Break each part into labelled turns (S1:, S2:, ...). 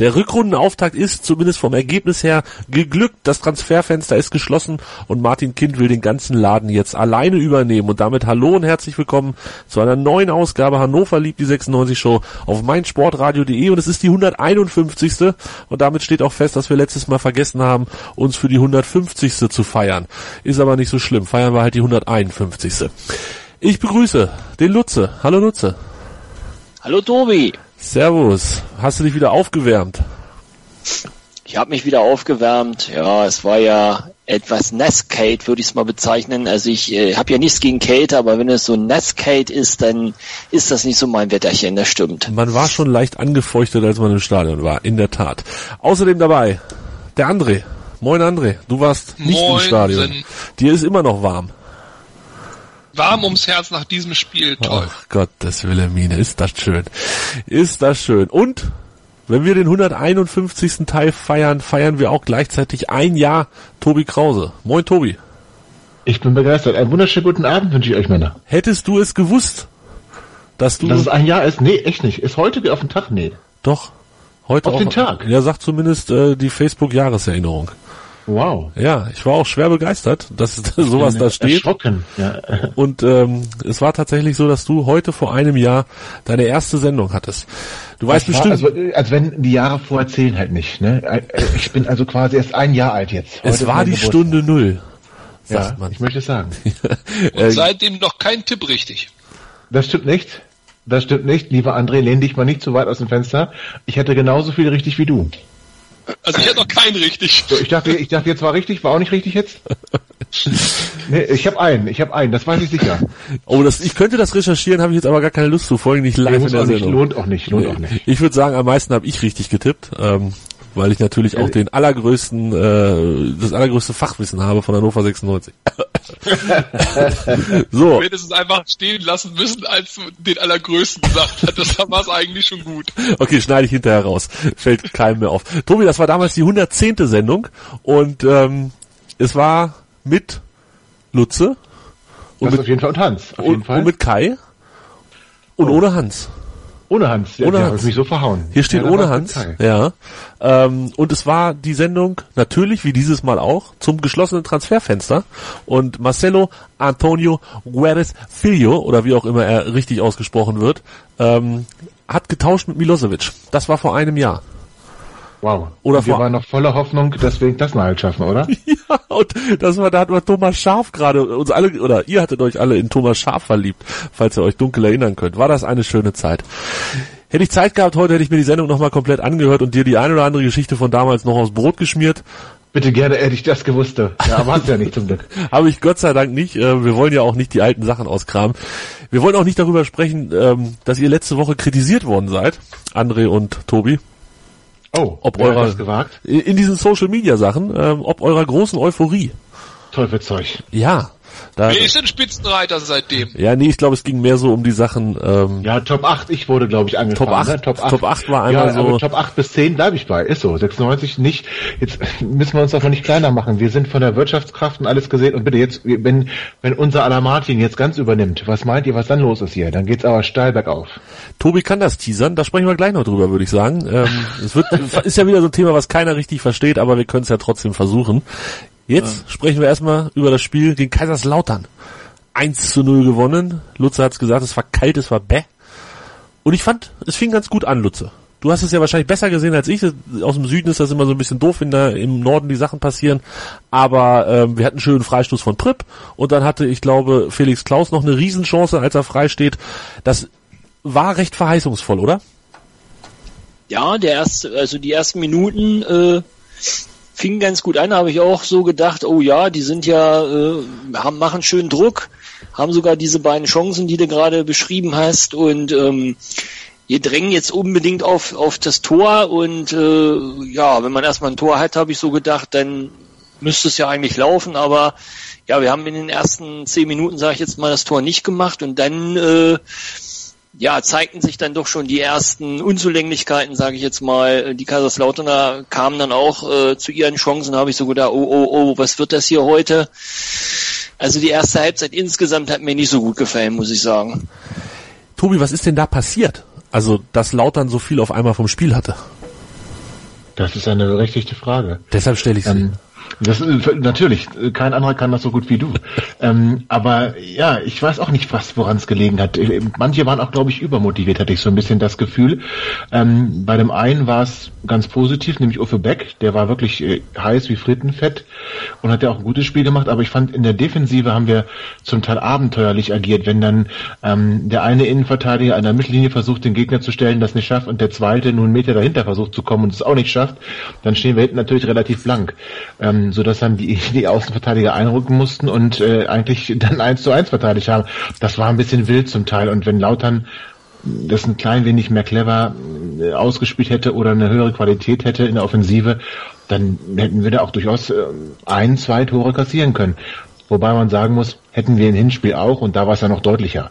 S1: Der Rückrundenauftakt ist zumindest vom Ergebnis her geglückt. Das Transferfenster ist geschlossen und Martin Kind will den ganzen Laden jetzt alleine übernehmen. Und damit hallo und herzlich willkommen zu einer neuen Ausgabe Hannover liebt die 96 Show auf meinsportradio.de und es ist die 151. Und damit steht auch fest, dass wir letztes Mal vergessen haben, uns für die 150. zu feiern. Ist aber nicht so schlimm. Feiern wir halt die 151. Ich begrüße den Lutze. Hallo Lutze.
S2: Hallo Tobi.
S1: Servus. Hast du dich wieder aufgewärmt?
S2: Ich habe mich wieder aufgewärmt. Ja, es war ja etwas nass Kate, würde ich es mal bezeichnen. Also ich äh, habe ja nichts gegen Kate, aber wenn es so nass Kate ist, dann ist das nicht so mein Wetterchen, das stimmt.
S1: Man war schon leicht angefeuchtet, als man im Stadion war, in der Tat. Außerdem dabei der André. Moin André, du warst nicht
S3: Moin,
S1: im Stadion. Dir ist immer noch warm.
S3: Warm ums Herz nach diesem Spiel, toll.
S1: Ach Gottes Wilhelmine, ist das schön. Ist das schön. Und wenn wir den 151. Teil feiern, feiern wir auch gleichzeitig ein Jahr Tobi Krause. Moin Tobi.
S4: Ich bin begeistert. Einen wunderschönen guten Abend wünsche ich euch, Männer.
S1: Hättest du es gewusst, dass du
S4: Dass es ein Jahr ist? Nee, echt nicht. Ist heute auf den Tag? Nee.
S1: doch heute
S4: Auf
S1: auch,
S4: den Tag?
S1: Ja, sagt zumindest äh, die Facebook Jahreserinnerung.
S4: Wow.
S1: Ja, ich war auch schwer begeistert, dass sowas da steht.
S4: Erschrocken. Ja.
S1: Und ähm, es war tatsächlich so, dass du heute vor einem Jahr deine erste Sendung hattest. Du weißt
S4: Das war,
S1: bestimmt,
S4: also, äh, als wenn die Jahre vorher zählen halt nicht. Ne? Äh, Ich bin also quasi erst ein Jahr alt jetzt. Heute
S1: es war die
S4: Geburtstag.
S1: Stunde Null, sagt
S4: Ja,
S1: man.
S4: ich möchte es sagen.
S1: Äh,
S3: Und seitdem noch kein Tipp richtig.
S4: Das stimmt nicht. Das stimmt nicht. Lieber André, lehn dich mal nicht zu weit aus dem Fenster. Ich hätte genauso viel richtig wie du.
S3: Also ich hatte noch keinen richtig.
S4: So, ich dachte, ich dachte jetzt war richtig, war auch nicht richtig jetzt? nee, ich habe einen, ich habe einen, das weiß ich sicher.
S1: Oh, das, ich könnte das recherchieren, habe ich jetzt aber gar keine Lust zu, vor allem nicht live
S4: Nee,
S1: in der
S4: auch nicht,
S1: Sendung.
S4: lohnt auch nicht, lohnt auch nicht.
S1: Ich würde sagen, am meisten habe ich richtig getippt, ähm, weil ich natürlich auch den allergrößten, äh, das allergrößte Fachwissen habe von Hannover 96. so,
S3: Du hättest es einfach stehen lassen müssen, als du den Allergrößten gesagt hat. Das war es eigentlich schon gut.
S1: okay, schneide ich hinterher raus. Fällt keinem mehr auf. Tobi, das war damals die 110. Sendung und ähm, es war mit Lutze und
S4: Das
S1: mit,
S4: auf jeden Fall und Hans, auf jeden
S1: und,
S4: Fall.
S1: und mit Kai und
S4: Oh.
S1: ohne Hans.
S4: Ohne Hans, ja,
S1: Ohne
S4: der
S1: Hans.
S4: hat mich so verhauen.
S1: Hier steht
S4: Ja,
S1: ohne Hans. Ja. Ähm, und es war die Sendung natürlich wie dieses Mal auch zum geschlossenen Transferfenster. Und Marcelo Antonio Guedes Filho oder wie auch immer er richtig ausgesprochen wird, ähm, hat getauscht mit Milosevic. Das war vor einem Jahr.
S4: Wow.
S1: Oder
S4: Und wir
S1: vor-
S4: waren noch voller Hoffnung, dass wir das mal halt schaffen, oder?
S1: Ja, und das war, da hat man Thomas Schaf gerade uns alle, oder ihr hattet euch alle in Thomas Schaf verliebt, falls ihr euch dunkel erinnern könnt. War das eine schöne Zeit. Hätte ich Zeit gehabt heute, hätte ich mir die Sendung nochmal komplett angehört und dir die eine oder andere Geschichte von damals noch aufs Brot geschmiert.
S4: Bitte gerne hätte ich das gewusst. Ja, aber hast ja nicht zum Glück.
S1: Habe ich Gott sei Dank nicht. Äh, Wir wollen ja auch nicht die alten Sachen auskramen. Wir wollen auch nicht darüber sprechen, ähm, dass ihr letzte Woche kritisiert worden seid, André und Tobi,
S4: Oh,
S1: ob eurer
S4: das gewagt?
S1: in diesen Social Media Sachen, ähm, ob eurer großen Euphorie.
S4: Teufelszeug.
S1: Ja, da,
S3: Wer ist denn Spitzenreiter seitdem?
S1: ja, nee, ich glaube, es ging mehr so um die Sachen. Ähm,
S4: Ja, Top 8, ich wurde, glaube ich, angefangen.
S1: Top 8.
S4: Ne? Top 8.
S1: Top 8 war einmal
S4: ja,
S1: so-
S4: aber Top 8 bis 10 bleibe ich bei. Ist so. 96 nicht. Jetzt müssen wir uns doch mal nicht kleiner machen. Wir sind von der Wirtschaftskraft und alles gesehen. Und bitte jetzt, wenn, wenn unser aller Martin jetzt ganz übernimmt, was meint ihr, was dann los ist hier? Dann geht's aber steil bergauf.
S1: Tobi kann das teasern, da sprechen wir gleich noch drüber, würde ich sagen. Ähm, es wird, ist ja wieder so ein Thema, was keiner richtig versteht, aber wir können es ja trotzdem versuchen. Jetzt sprechen wir erstmal über das Spiel gegen Kaiserslautern. 1 zu 0 gewonnen. Lutze hat's gesagt, es war kalt, es war bäh. Und ich fand, es fing ganz gut an, Lutze. Du hast es ja wahrscheinlich besser gesehen als ich. Aus dem Süden ist das immer so ein bisschen doof, wenn da im Norden die Sachen passieren. Aber ähm, wir hatten einen schönen Freistoß von Pripp und dann hatte, ich glaube, Felix Klaus noch eine Riesenchance, als er frei steht. Das war recht verheißungsvoll, oder?
S2: Ja, der erste, also die ersten Minuten äh, fingen ganz gut an, habe ich auch so gedacht, oh ja, die sind ja, äh, haben, machen schön Druck, haben sogar diese beiden Chancen, die du gerade beschrieben hast und ähm, wir drängen jetzt unbedingt auf, auf das Tor und äh, ja, wenn man erstmal ein Tor hat, habe ich so gedacht, dann müsste es ja eigentlich laufen, aber ja, wir haben in den ersten zehn Minuten, sage ich jetzt mal, das Tor nicht gemacht und dann äh, ja, zeigten sich dann doch schon die ersten Unzulänglichkeiten, sage ich jetzt mal. Die Kaiserslauterner kamen dann auch äh, zu ihren Chancen, habe ich so gedacht, oh, oh, oh, was wird das hier heute? Also die erste Halbzeit insgesamt hat mir nicht so gut gefallen, muss ich sagen.
S1: Tobi, was ist denn da passiert? Also, dass Lautern so viel auf einmal vom Spiel hatte.
S4: Das ist eine berechtigte Frage.
S1: Deshalb stelle ich sie.
S4: Ähm, das natürlich, kein anderer kann das so gut wie du. ähm, aber ja, ich weiß auch nicht, was woran es gelegen hat. Manche waren auch, glaube ich, übermotiviert, hatte ich so ein bisschen das Gefühl. Ähm, bei dem einen war es ganz positiv, nämlich Uffe Beck, der war wirklich äh, heiß wie Frittenfett und hat ja auch ein gutes Spiel gemacht, aber ich fand in der Defensive haben wir zum Teil abenteuerlich agiert, wenn dann ähm, der eine Innenverteidiger an der Mittellinie versucht, den Gegner zu stellen, das nicht schafft und der zweite nur einen Meter dahinter versucht zu kommen und es auch nicht schafft, dann stehen wir hinten natürlich relativ blank. Ähm, ähm, so dass dann die, die Außenverteidiger einrücken mussten und äh, eigentlich dann eins zu eins verteidigt haben. Das war ein bisschen wild zum Teil und wenn Lautern das ein klein wenig mehr clever äh, ausgespielt hätte oder eine höhere Qualität hätte in der Offensive, dann hätten wir da auch durchaus äh, ein, zwei Tore kassieren können. Wobei man sagen muss, hätten wir im Hinspiel auch und da war es ja noch deutlicher.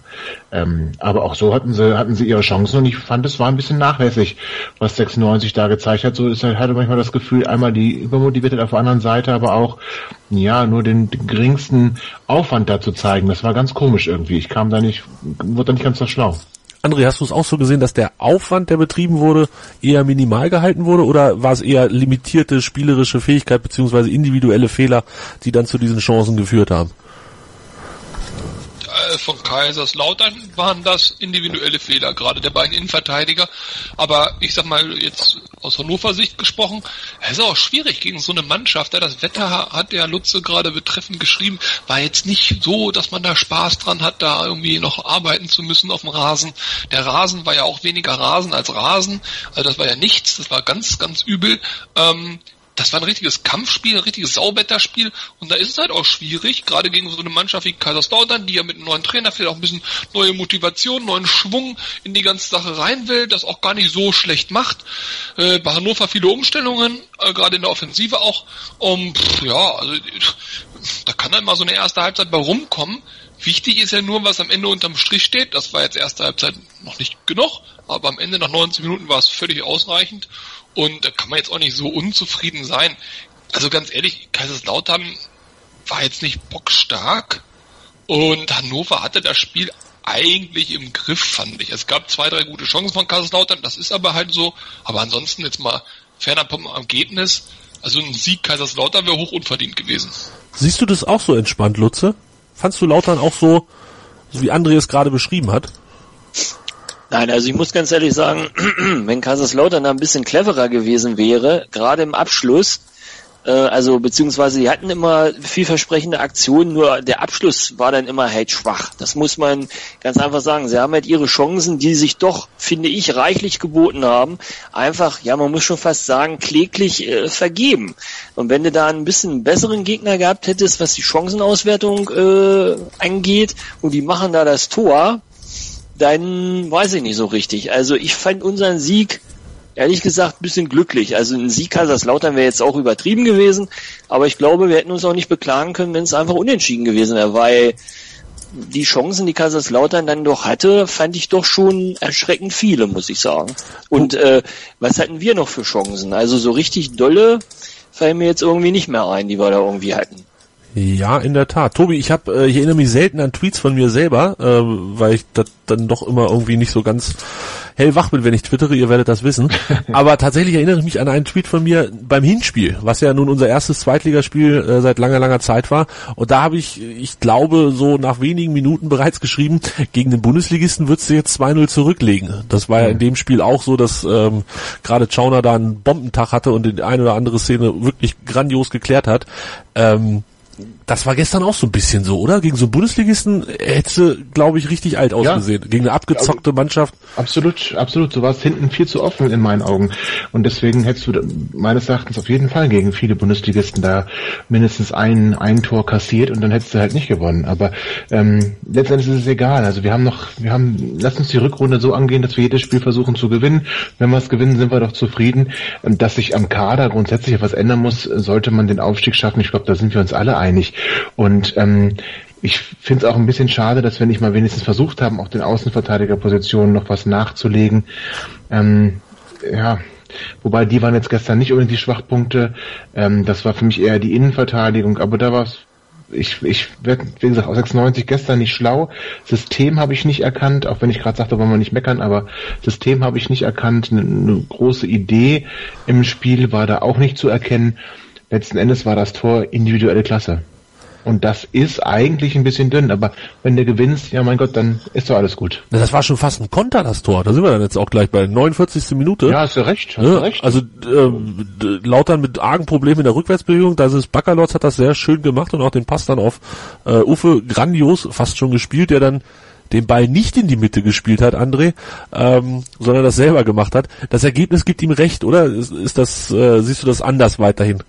S4: Ähm, aber auch so hatten sie, hatten sie ihre Chancen und ich fand, es war ein bisschen nachlässig, was 96 da gezeigt hat. So ist halt, hatte manchmal das Gefühl, einmal die Übermotiviertheit auf der anderen Seite, aber auch, ja, nur den, den geringsten Aufwand da zu zeigen. Das war ganz komisch irgendwie. Ich kam da nicht, wurde da nicht ganz so schlau.
S1: André, hast du es auch so gesehen, dass der Aufwand, der betrieben wurde, eher minimal gehalten wurde oder war es eher limitierte spielerische Fähigkeit beziehungsweise individuelle Fehler, die dann zu diesen Chancen geführt haben?
S3: Äh, von Kaiserslautern waren das individuelle Fehler, gerade der beiden Innenverteidiger. Aber ich sag mal, jetzt aus Hannover Sicht gesprochen, es ist auch schwierig gegen so eine Mannschaft. Das Wetter hat der Lutze gerade betreffend geschrieben, war jetzt nicht so, dass man da Spaß dran hat, da irgendwie noch arbeiten zu müssen auf dem Rasen. Der Rasen war ja auch weniger Rasen als Rasen. Also das war ja nichts, das war ganz, ganz übel. Ähm, das war ein richtiges Kampfspiel, ein richtiges Sauwetterspiel und da ist es halt auch schwierig, gerade gegen so eine Mannschaft wie Kaiserslautern, die ja mit einem neuen Trainer vielleicht auch ein bisschen neue Motivation, neuen Schwung in die ganze Sache rein will, das auch gar nicht so schlecht macht. Äh, bei Hannover viele Umstellungen, äh, gerade in der Offensive auch. Um, pff, ja, also da kann dann mal so eine erste Halbzeit bei rumkommen. Wichtig ist ja nur, was am Ende unterm Strich steht. Das war jetzt erste Halbzeit noch nicht genug, aber am Ende nach 90 Minuten war es völlig ausreichend. Und da kann man jetzt auch nicht so unzufrieden sein. Also ganz ehrlich, Kaiserslautern war jetzt nicht bockstark und Hannover hatte das Spiel eigentlich im Griff, fand ich. Es gab zwei, drei gute Chancen von Kaiserslautern, das ist aber halt so. Aber ansonsten jetzt mal ferner vom Ergebnis, also ein Sieg Kaiserslautern wäre hoch unverdient gewesen.
S1: Siehst du das auch so entspannt, Lutze? Fandst du Lautern auch so, so wie André es gerade beschrieben hat?
S2: Nein, also ich muss ganz ehrlich sagen, wenn Kaiserslautern da ein bisschen cleverer gewesen wäre, gerade im Abschluss, äh, also beziehungsweise die hatten immer vielversprechende Aktionen, nur der Abschluss war dann immer halt schwach. Das muss man ganz einfach sagen. Sie haben halt ihre Chancen, die sich doch, finde ich, reichlich geboten haben, einfach, ja, man muss schon fast sagen, kläglich äh, vergeben. Und wenn du da ein bisschen besseren Gegner gehabt hättest, was die Chancenauswertung äh, angeht, und die machen da das Tor, dann weiß ich nicht so richtig. Also ich fand unseren Sieg ehrlich gesagt ein bisschen glücklich. Also ein Sieg Kaiserslautern wäre jetzt auch übertrieben gewesen, aber ich glaube, wir hätten uns auch nicht beklagen können, wenn es einfach unentschieden gewesen wäre, weil die Chancen, die Kaiserslautern dann doch hatte, fand ich doch schon erschreckend viele, muss ich sagen. Und äh, was hatten wir noch für Chancen? Also so richtig dolle fallen mir jetzt irgendwie nicht mehr ein, die wir da irgendwie hatten.
S1: Ja, in der Tat. Tobi, ich habe, äh, ich erinnere mich selten an Tweets von mir selber, äh, weil ich das dann doch immer irgendwie nicht so ganz hellwach bin, wenn ich twittere, ihr werdet das wissen. Aber tatsächlich erinnere ich mich an einen Tweet von mir beim Hinspiel, was ja nun unser erstes Zweitligaspiel äh, seit langer, langer Zeit war. Und da habe ich, ich glaube, so nach wenigen Minuten bereits geschrieben, gegen den Bundesligisten würdest du jetzt 2-0 zurücklegen. Das war ja in dem Spiel auch so, dass ähm, gerade Chauner da einen Bombentag hatte und die eine oder andere Szene wirklich grandios geklärt hat. Ähm, tiene Das war gestern auch so ein bisschen so, oder? Gegen so einen Bundesligisten hättest du, glaube ich, richtig alt ausgesehen. Ja. Gegen eine abgezockte also, Mannschaft.
S4: Absolut, absolut. Du warst hinten viel zu offen in meinen Augen. Und deswegen hättest du meines Erachtens auf jeden Fall gegen viele Bundesligisten da mindestens ein, ein Tor kassiert und dann hättest du halt nicht gewonnen. Aber ähm, letztendlich ist es egal. Also wir haben noch, wir haben, lass uns die Rückrunde so angehen, dass wir jedes Spiel versuchen zu gewinnen. Wenn wir es gewinnen, sind wir doch zufrieden. Dass sich am Kader grundsätzlich etwas ändern muss, sollte man den Aufstieg schaffen. Ich glaube, da sind wir uns alle einig. Und ähm, ich finde es auch ein bisschen schade, dass wir nicht mal wenigstens versucht haben, auch den Außenverteidigerpositionen noch was nachzulegen. Ähm, ja, wobei die waren jetzt gestern nicht unbedingt die Schwachpunkte. Ähm, das war für mich eher die Innenverteidigung, aber da war es ich, ich werde, wie gesagt, aus 96 gestern nicht schlau. System habe ich nicht erkannt, auch wenn ich gerade sagte, wollen wir nicht meckern, aber System habe ich nicht erkannt. Eine, eine große Idee im Spiel war da auch nicht zu erkennen. Letzten Endes war das Tor individuelle Klasse. Und das ist eigentlich ein bisschen dünn, aber wenn du gewinnst, ja mein Gott, dann ist doch alles gut.
S1: Das war schon fast ein Konter, das Tor. Da sind wir dann jetzt auch gleich bei 49. Minute.
S4: Ja, hast du recht, hast ja, du recht.
S1: Also ähm, Lautern mit argen Problemen in der Rückwärtsbewegung, da ist Baccalords hat das sehr schön gemacht und auch den Pass dann auf äh, Ufe grandios fast schon gespielt, der dann den Ball nicht in die Mitte gespielt hat, André, ähm, sondern das selber gemacht hat. Das Ergebnis gibt ihm recht, oder? Ist, ist das, äh, siehst du das anders weiterhin?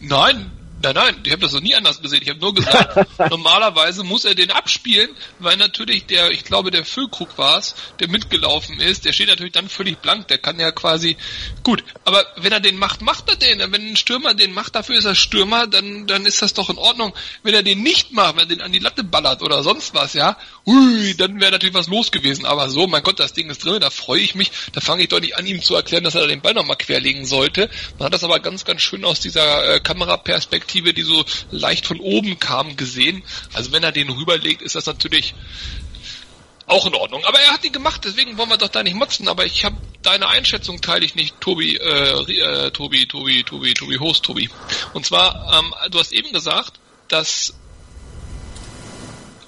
S3: Nein, Nein, nein, ich habe das noch nie anders gesehen. Ich habe nur gesagt, normalerweise muss er den abspielen, weil natürlich der, ich glaube, der Füllkrug war es, der mitgelaufen ist, der steht natürlich dann völlig blank, der kann ja quasi, gut, aber wenn er den macht, macht er den. Wenn ein Stürmer den macht, dafür ist er Stürmer, dann, dann ist das doch in Ordnung. Wenn er den nicht macht, wenn er den an die Latte ballert oder sonst was, ja, ui, dann wäre natürlich was los gewesen. Aber so, mein Gott, das Ding ist drin, da freue ich mich, da fange ich doch nicht an, ihm zu erklären, dass er den Ball nochmal querlegen sollte. Man hat das aber ganz, ganz schön aus dieser äh, Kameraperspektive Perspektive, die so leicht von oben kam, gesehen. Also wenn er den rüberlegt, ist das natürlich auch in Ordnung. Aber er hat ihn gemacht, deswegen wollen wir doch da nicht motzen. Aber ich habe deine Einschätzung teile ich nicht, Tobi, äh, äh, Tobi, Tobi, Tobi, Tobi, Host, Tobi. Und zwar, ähm, du hast eben gesagt, dass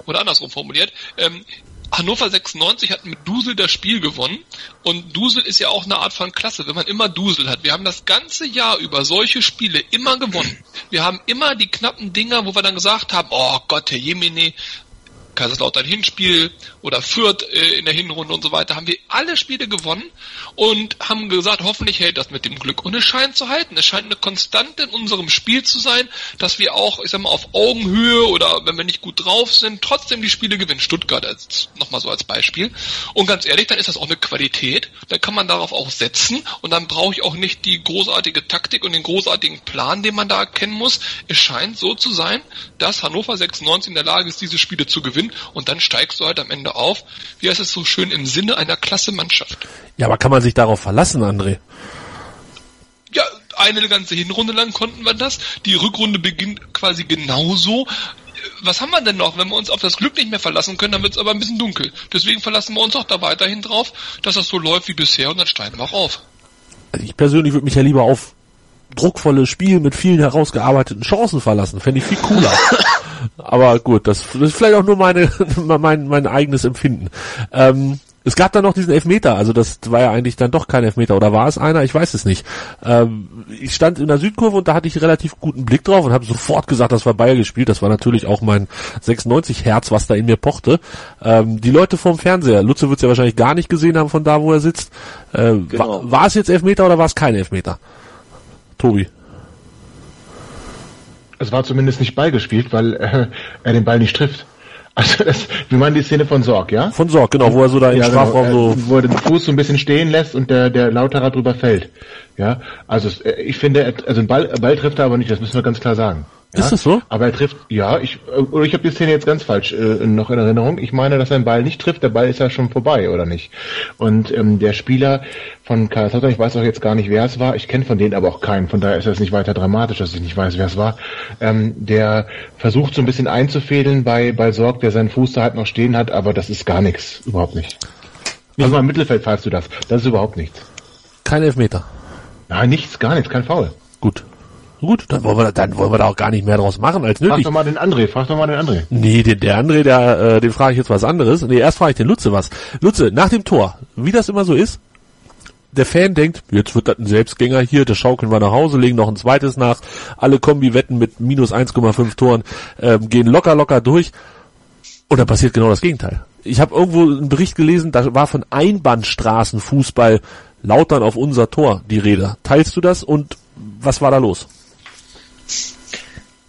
S3: oder andersrum formuliert, ähm, Hannover 96 hat mit Dusel das Spiel gewonnen und Dusel ist ja auch eine Art von Klasse, wenn man immer Dusel hat. Wir haben das ganze Jahr über solche Spiele immer gewonnen. Wir haben immer die knappen Dinger, wo wir dann gesagt haben, oh Gott, Herr Jemine, Kaiserslautern Hinspiel oder Fürth äh, in der Hinrunde und so weiter, haben wir alle Spiele gewonnen und haben gesagt, hoffentlich hält das mit dem Glück. Und es scheint zu halten. Es scheint eine Konstante in unserem Spiel zu sein, dass wir auch, ich sag mal, auf Augenhöhe oder wenn wir nicht gut drauf sind, trotzdem die Spiele gewinnen. Stuttgart als, nochmal so als Beispiel. Und ganz ehrlich, dann ist das auch eine Qualität. Dann kann man darauf auch setzen und dann brauche ich auch nicht die großartige Taktik und den großartigen Plan, den man da erkennen muss. Es scheint so zu sein, dass Hannover 96 in der Lage ist, diese Spiele zu gewinnen und dann steigst du halt am Ende auf. Wie heißt es so schön im Sinne einer klasse Mannschaft?
S1: Ja, aber kann man sich darauf verlassen, André?
S3: Ja, eine ganze Hinrunde lang konnten wir das. Die Rückrunde beginnt quasi genauso. Was haben wir denn noch? Wenn wir uns auf das Glück nicht mehr verlassen können, dann wird es aber ein bisschen dunkel. Deswegen verlassen wir uns auch da weiterhin drauf, dass das so läuft wie bisher und dann steigen wir auch auf.
S1: Also ich persönlich würde mich ja lieber auf druckvolle Spiel mit vielen herausgearbeiteten Chancen verlassen. Fände ich viel cooler. Aber gut, das, das ist vielleicht auch nur meine, mein, mein eigenes Empfinden. Ähm, es gab dann noch diesen Elfmeter, also das war ja eigentlich dann doch kein Elfmeter, oder war es einer? Ich weiß es nicht. Ähm, ich stand in der Südkurve und da hatte ich relativ guten Blick drauf und habe sofort gesagt, das war Bayer gespielt. Das war natürlich auch mein 96 Herz, was da in mir pochte. Ähm, die Leute vorm Fernseher, Lutze wird es ja wahrscheinlich gar nicht gesehen haben von da, wo er sitzt. Äh, genau. war, war es jetzt Elfmeter oder war es kein Elfmeter? Tobi.
S4: Es war zumindest nicht beigespielt, weil äh, er den Ball nicht trifft. Also das, wie man die Szene von Sorg, ja?
S1: Von Sorg, genau, wo er so da im ja, genau. Strafraum genau, so...
S4: Wo er den Fuß so ein bisschen stehen lässt und der, der Lauterer drüber fällt. Ja, also äh, ich finde, also ein Ball, Ball trifft er aber nicht, das müssen wir ganz klar sagen.
S1: Ja? Ist das so?
S4: Aber er trifft, ja, ich, oder ich habe die Szene jetzt ganz falsch äh, noch in Erinnerung. Ich meine, dass er den Ball nicht trifft, der Ball ist ja schon vorbei, oder nicht? Und ähm, der Spieler von Kaiserslautern, ich weiß auch jetzt gar nicht, wer es war, ich kenne von denen aber auch keinen, von daher ist das nicht weiter dramatisch, dass ich nicht weiß, wer es war, ähm, der versucht so ein bisschen einzufädeln bei, bei Sorg, der seinen Fuß da halt noch stehen hat, aber das ist gar nichts, überhaupt nicht. Also im Mittelfeld falls du das, das ist überhaupt nichts.
S1: Kein Elfmeter.
S4: Nein, nichts, gar nichts, kein Foul.
S1: Gut. Gut, dann wollen wir, dann wollen wir da auch gar nicht mehr draus machen als nötig.
S4: Frag doch mal den André, frag doch mal den André.
S1: Nee, den, der André, der, äh, den frage ich jetzt was anderes. Nee, erst frage ich den Lutze was. Lutze, nach dem Tor, wie das immer so ist, der Fan denkt, jetzt wird das ein Selbstgänger hier, das schaukeln wir nach Hause, legen noch ein zweites nach, alle Kombi-Wetten mit minus 1,5 Toren ähm, gehen locker, locker durch und dann passiert genau das Gegenteil. Ich habe irgendwo einen Bericht gelesen, da war von Einbahnstraßenfußball Lautern auf unser Tor die Rede. Teilst du das und was war da los?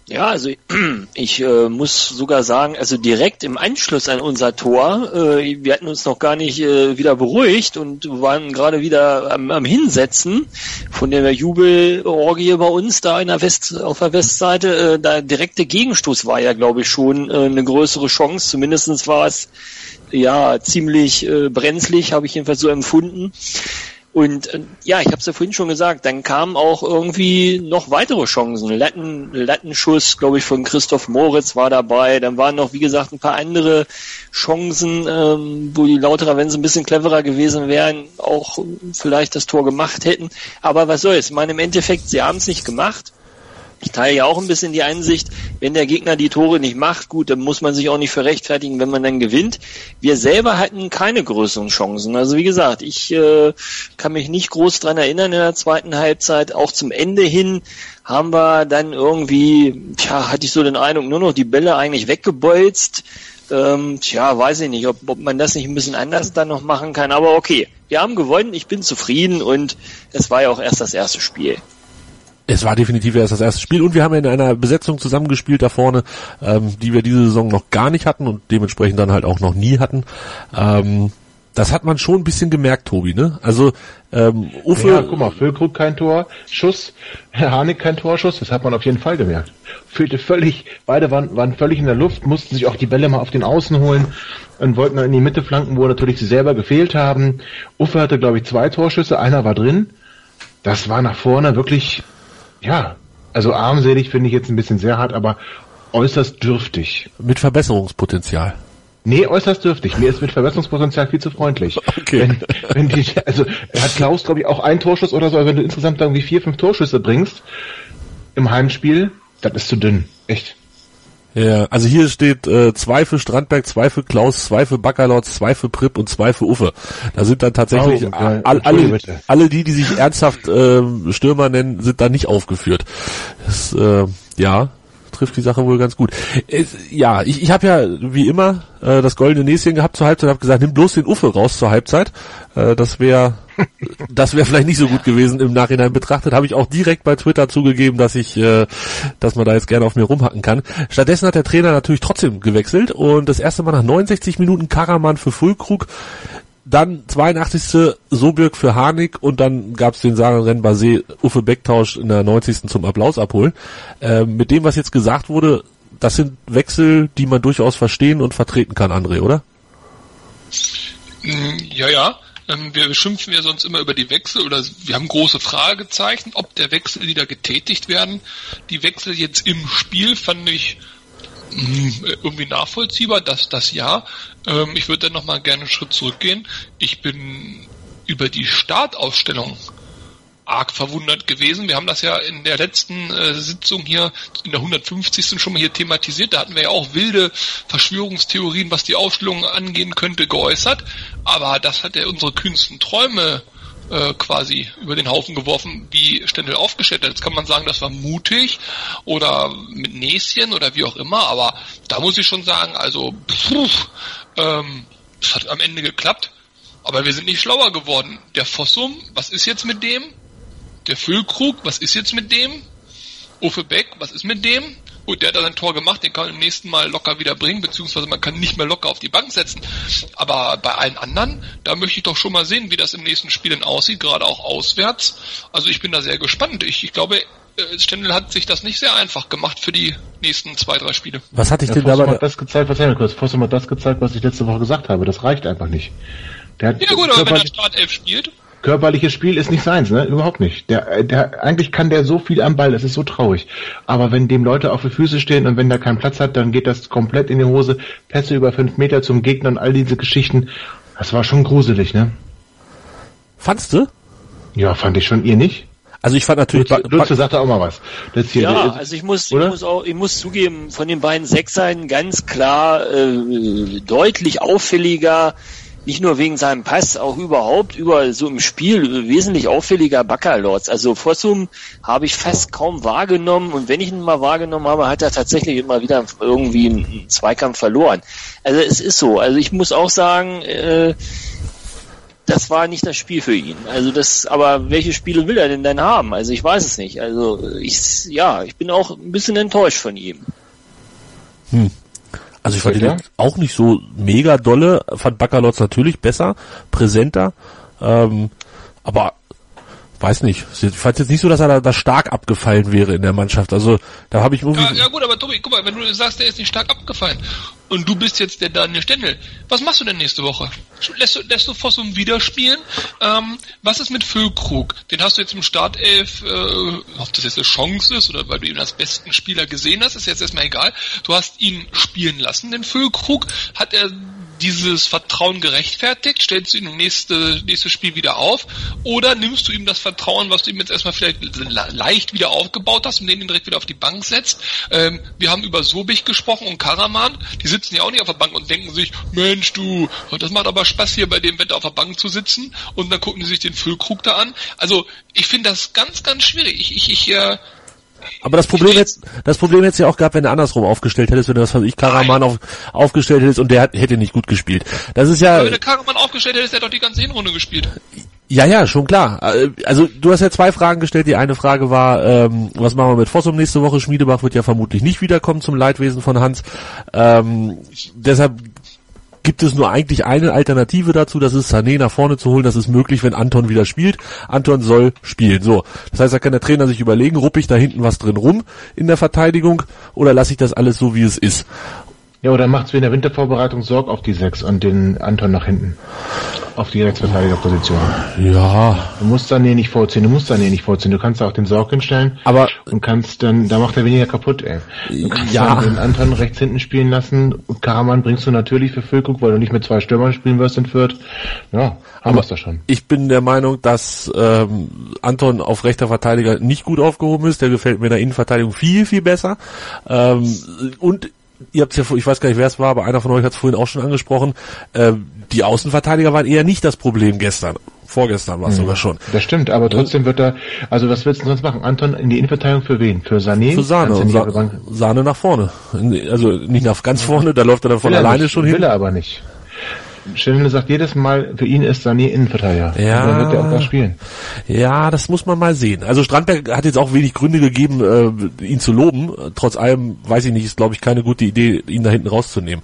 S2: Ja, also ich äh, muss sogar sagen, also direkt im Anschluss an unser Tor, äh, wir hatten uns noch gar nicht äh, wieder beruhigt und waren gerade wieder am, am Hinsetzen von der Jubelorgie bei uns da in der West, auf der Westseite. Äh, da direkte Gegenstoß war ja, glaube ich, schon äh, eine größere Chance. Zumindestens war es ja ziemlich äh, brenzlig, habe ich jedenfalls so empfunden. Und äh, ja, ich habe es ja vorhin schon gesagt, dann kamen auch irgendwie noch weitere Chancen. Latten, Lattenschuss, glaube ich, von Christoph Moritz war dabei. Dann waren noch, wie gesagt, ein paar andere Chancen, ähm, wo die Lauterer, wenn sie ein bisschen cleverer gewesen wären, auch vielleicht das Tor gemacht hätten. Aber was soll's? Ich meine, im Endeffekt, sie haben es nicht gemacht. Ich teile ja auch ein bisschen die Einsicht, wenn der Gegner die Tore nicht macht, gut, dann muss man sich auch nicht für rechtfertigen, wenn man dann gewinnt. Wir selber hatten keine größeren Chancen. Also wie gesagt, ich äh, kann mich nicht groß dran erinnern in der zweiten Halbzeit. Auch zum Ende hin haben wir dann irgendwie, tja, hatte ich so den Eindruck, nur noch die Bälle eigentlich weggebolzt. Ähm, tja, weiß ich nicht, ob, ob man das nicht ein bisschen anders dann noch machen kann. Aber okay, wir haben gewonnen, ich bin zufrieden und es war ja auch erst das erste Spiel.
S1: Es war definitiv erst das erste Spiel und wir haben in einer Besetzung zusammengespielt da vorne, ähm, die wir diese Saison noch gar nicht hatten und dementsprechend dann halt auch noch nie hatten. Ähm, das hat man schon ein bisschen gemerkt, Tobi, ne? Also ähm, Uffe.
S4: Ja, guck mal, Füllkrug kein Tor, Schuss, Herr Harnik kein Torschuss, das hat man auf jeden Fall gemerkt. Fühlte völlig, beide waren, waren völlig in der Luft, mussten sich auch die Bälle mal auf den Außen holen und wollten dann in die Mitte flanken, wo natürlich sie selber gefehlt haben. Uffe hatte, glaube ich, zwei Torschüsse, einer war drin. Das war nach vorne wirklich ja, also armselig finde ich jetzt ein bisschen sehr hart, aber äußerst dürftig.
S1: Mit Verbesserungspotenzial.
S4: Nee, äußerst dürftig. Mir ist mit Verbesserungspotenzial viel zu freundlich.
S1: Okay.
S4: Wenn, wenn die, also hat Klaus, glaube ich, auch einen Torschuss oder so, aber wenn du insgesamt irgendwie vier, fünf Torschüsse bringst im Heimspiel, das ist zu dünn. Echt.
S1: Ja, also hier steht äh, zwei für Strandberg, zwei für Klaus, zwei für Backerlotz, zwei für Pripp und zwei für Uffe. Da sind dann tatsächlich
S4: Oh, okay.
S1: all, alle, alle die, die sich ernsthaft äh, Stürmer nennen, sind da nicht aufgeführt. Das, äh, ja, trifft die Sache wohl ganz gut. Es, ja, ich, ich habe ja wie immer äh, das goldene Näschen gehabt zur Halbzeit, habe gesagt, nimm bloß den Uffe raus zur Halbzeit. Äh, das wäre das wäre vielleicht nicht so gut gewesen im Nachhinein betrachtet. Habe ich auch direkt bei Twitter zugegeben, dass ich, äh, dass man da jetzt gerne auf mir rumhacken kann. Stattdessen hat der Trainer natürlich trotzdem gewechselt und das erste Mal nach 69 Minuten Karaman für Fulkrug, dann 82. Sobirk für Harnik und dann gab es den Sarenrennen Basé Uffe Becktausch in der 90. zum Applaus abholen. Ähm, mit dem, was jetzt gesagt wurde, das sind Wechsel, die man durchaus verstehen und vertreten kann, André, oder?
S3: Ja, ja. Ähm, Wir schimpfen ja sonst immer über die Wechsel oder wir haben große Fragezeichen, ob der Wechsel wieder getätigt werden. Die Wechsel jetzt im Spiel fand ich mm, irgendwie nachvollziehbar, dass das ja. Ähm, Ich würde dann noch mal gerne einen Schritt zurückgehen. Ich bin über die Startausstellung arg verwundert gewesen. Wir haben das ja in der letzten äh, Sitzung hier, in der 150. schon mal hier thematisiert. Da hatten wir ja auch wilde Verschwörungstheorien, was die Aufstellung angehen könnte, geäußert. Aber das hat ja unsere kühnsten Träume äh, quasi über den Haufen geworfen, wie Stendel aufgestellt hat. Jetzt kann man sagen, das war mutig oder mit Näschen oder wie auch immer. Aber da muss ich schon sagen, also puh, ähm, es hat am Ende geklappt. Aber wir sind nicht schlauer geworden. Der Fossum, was ist jetzt mit dem? Der Füllkrug, was ist jetzt mit dem? Uffe Beck, was ist mit dem? Gut, der hat dann ein Tor gemacht, den kann man im nächsten Mal locker wieder bringen, beziehungsweise man kann nicht mehr locker auf die Bank setzen. Aber bei allen anderen, da möchte ich doch schon mal sehen, wie das im nächsten Spiel denn aussieht, gerade auch auswärts. Also ich bin da sehr gespannt. Ich, ich glaube, äh, Stendel hat sich das nicht sehr einfach gemacht für die nächsten zwei, drei Spiele.
S1: Was hatte ich
S4: Der
S1: denn dabei?
S4: hat das gezeigt, was er kurz. Fossum hat das gezeigt, was ich letzte Woche gesagt habe. Das reicht einfach nicht. Der hat
S3: Ja gut, aber wenn der Startelf spielt,
S4: körperliches Spiel ist nicht seins, ne? Überhaupt nicht. Der, der, eigentlich kann der so viel am Ball, das ist so traurig. Aber wenn dem Leute auf die Füße stehen und wenn der keinen Platz hat, dann geht das komplett in die Hose. Pässe über fünf Meter zum Gegner und all diese Geschichten. Das war schon gruselig, ne?
S1: Fandst du?
S4: Ja, fand ich schon. Ihr nicht?
S1: Also ich fand natürlich,
S4: Dulce sagte auch mal was. Das hier,
S2: Ja, also ich muss, ich muss auch, ich muss zugeben, von den beiden Sechsern ganz klar äh, deutlich auffälliger nicht nur wegen seinem Pass, auch überhaupt über so im Spiel wesentlich auffälliger Baccalords. Also Fossum habe ich fast kaum wahrgenommen und wenn ich ihn mal wahrgenommen habe, hat er tatsächlich immer wieder irgendwie einen Zweikampf verloren. Also es ist so. Also ich muss auch sagen, äh, das war nicht das Spiel für ihn. Also das, aber welche Spiele will er denn denn haben? Also ich weiß es nicht. Also ich, ja, ich bin auch ein bisschen enttäuscht von ihm.
S1: Hm. Also ich fand ihn auch nicht so mega dolle, fand Baccalords natürlich besser, präsenter, ähm, aber weiß nicht. Ich fand jetzt nicht so, dass er da, da stark abgefallen wäre in der Mannschaft. Also da habe ich irgendwie.
S3: Ja, ja gut, aber Tobi, guck mal, wenn du sagst, der ist nicht stark abgefallen und du bist jetzt der Daniel Stendel, was machst du denn nächste Woche? Lässt du, lässt du Fossum wieder spielen? Ähm, was ist mit Füllkrug? Den hast du jetzt im Startelf, äh, ob das jetzt eine Chance ist oder weil du ihn als besten Spieler gesehen hast, ist jetzt erstmal egal. Du hast ihn spielen lassen, den Füllkrug. Hat er dieses Vertrauen gerechtfertigt? Stellst du ihn im nächste, nächste Spiel wieder auf? Oder nimmst du ihm das Vertrauen, was du ihm jetzt erstmal vielleicht leicht wieder aufgebaut hast und den ihn direkt wieder auf die Bank setzt? Ähm, wir haben über Sobich gesprochen und Karaman. Die sitzen ja auch nicht auf der Bank und denken sich, Mensch du, das macht aber Spaß hier bei dem Wetter auf der Bank zu sitzen. Und dann gucken die sich den Füllkrug da an. Also ich finde das ganz, ganz schwierig. Ich, ich, ich äh,
S1: aber das Problem jetzt, das Problem hättest du ja auch gehabt, wenn du andersrum aufgestellt hättest, wenn du das, was ich, Karaman auf, aufgestellt hättest und der hätte nicht gut gespielt. Das ist ja.
S3: Aber wenn du Karaman aufgestellt hättest, der hat doch die ganze Hinrunde gespielt.
S1: Ja, ja, schon klar. Also du hast ja zwei Fragen gestellt. Die eine Frage war, ähm, was machen wir mit Fossum nächste Woche? Schmiedebach wird ja vermutlich nicht wiederkommen zum Leidwesen von Hans. Ähm, deshalb gibt es nur eigentlich eine Alternative dazu, das ist Sané nach vorne zu holen. Das ist möglich, wenn Anton wieder spielt. Anton soll spielen. So, das heißt, da kann der Trainer sich überlegen, ruppe ich da hinten was drin rum in der Verteidigung oder lasse ich das alles so, wie es ist.
S4: Ja, oder macht's wie in der Wintervorbereitung Sorg auf die sechs und den Anton nach hinten. Auf die Rechtsverteidigerposition.
S1: Ja.
S4: Du musst dann nicht vorziehen, du musst dann nicht vorziehen. Du kannst auch den Sorg hinstellen.
S1: Aber.
S4: Und kannst dann, da macht er weniger kaputt, ey. Du kannst
S1: Ja.
S4: dann den Anton rechts hinten spielen lassen und Karaman bringst du natürlich für Füllkrug, weil du nicht mit zwei Stürmern spielen wirst in Fürth. Ja, haben wir's doch schon.
S1: Ich bin der Meinung, dass ähm, Anton auf rechter Verteidiger nicht gut aufgehoben ist. Der gefällt mir in der Innenverteidigung viel, viel besser. Ähm, und ihr habt ja, vor- ich weiß gar nicht, wer es war, aber einer von euch hat es vorhin auch schon angesprochen. Ähm, die Außenverteidiger waren eher nicht das Problem gestern. Vorgestern war es sogar schon.
S4: Das stimmt, aber trotzdem wird er, also was willst du sonst machen? Anton in die Innenverteidigung für wen? Für Sané?
S1: Für Sahne. Und Sa Sahne nach vorne. Also nicht nach ganz vorne, da läuft er dann von
S4: Will
S1: alleine
S4: nicht,
S1: schon
S4: Will
S1: hin.
S4: er aber nicht. Schindler sagt jedes Mal, für ihn ist Sané Innenverteidiger.
S1: Ja.
S4: Und dann wird er auch da spielen.
S1: Ja, das muss man mal sehen. Also Strandberg hat jetzt auch wenig Gründe gegeben, äh, ihn zu loben. Trotz allem, weiß ich nicht, ist glaube ich keine gute Idee, ihn da hinten rauszunehmen.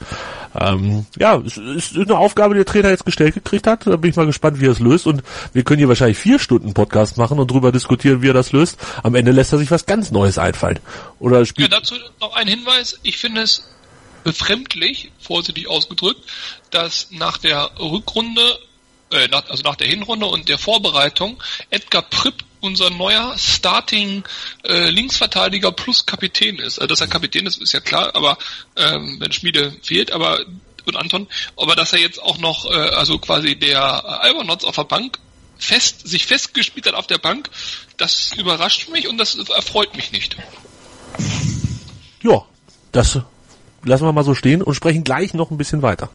S1: Ähm, ja, es ist eine Aufgabe, die der Trainer jetzt gestellt gekriegt hat. Da bin ich mal gespannt, wie er es löst. Und wir können hier wahrscheinlich vier Stunden Podcast machen und drüber diskutieren, wie er das löst. Am Ende lässt er sich was ganz Neues einfallen. Oder
S3: Ja,
S1: spielt.
S3: dazu noch ein Hinweis. Ich finde es befremdlich, vorsichtig ausgedrückt, dass nach der Rückrunde, äh, nach, also nach der Hinrunde und der Vorbereitung Edgar Pripp unser neuer Starting äh, Linksverteidiger plus Kapitän ist. Also, dass er Kapitän ist, ist ja klar, aber ähm, wenn Schmiede fehlt, aber und Anton, aber dass er jetzt auch noch, äh, also quasi der Albernotz auf der Bank fest, sich festgespielt hat auf der Bank, das überrascht mich und das erfreut mich nicht.
S1: Ja, das lassen wir mal so stehen und sprechen gleich noch ein bisschen weiter.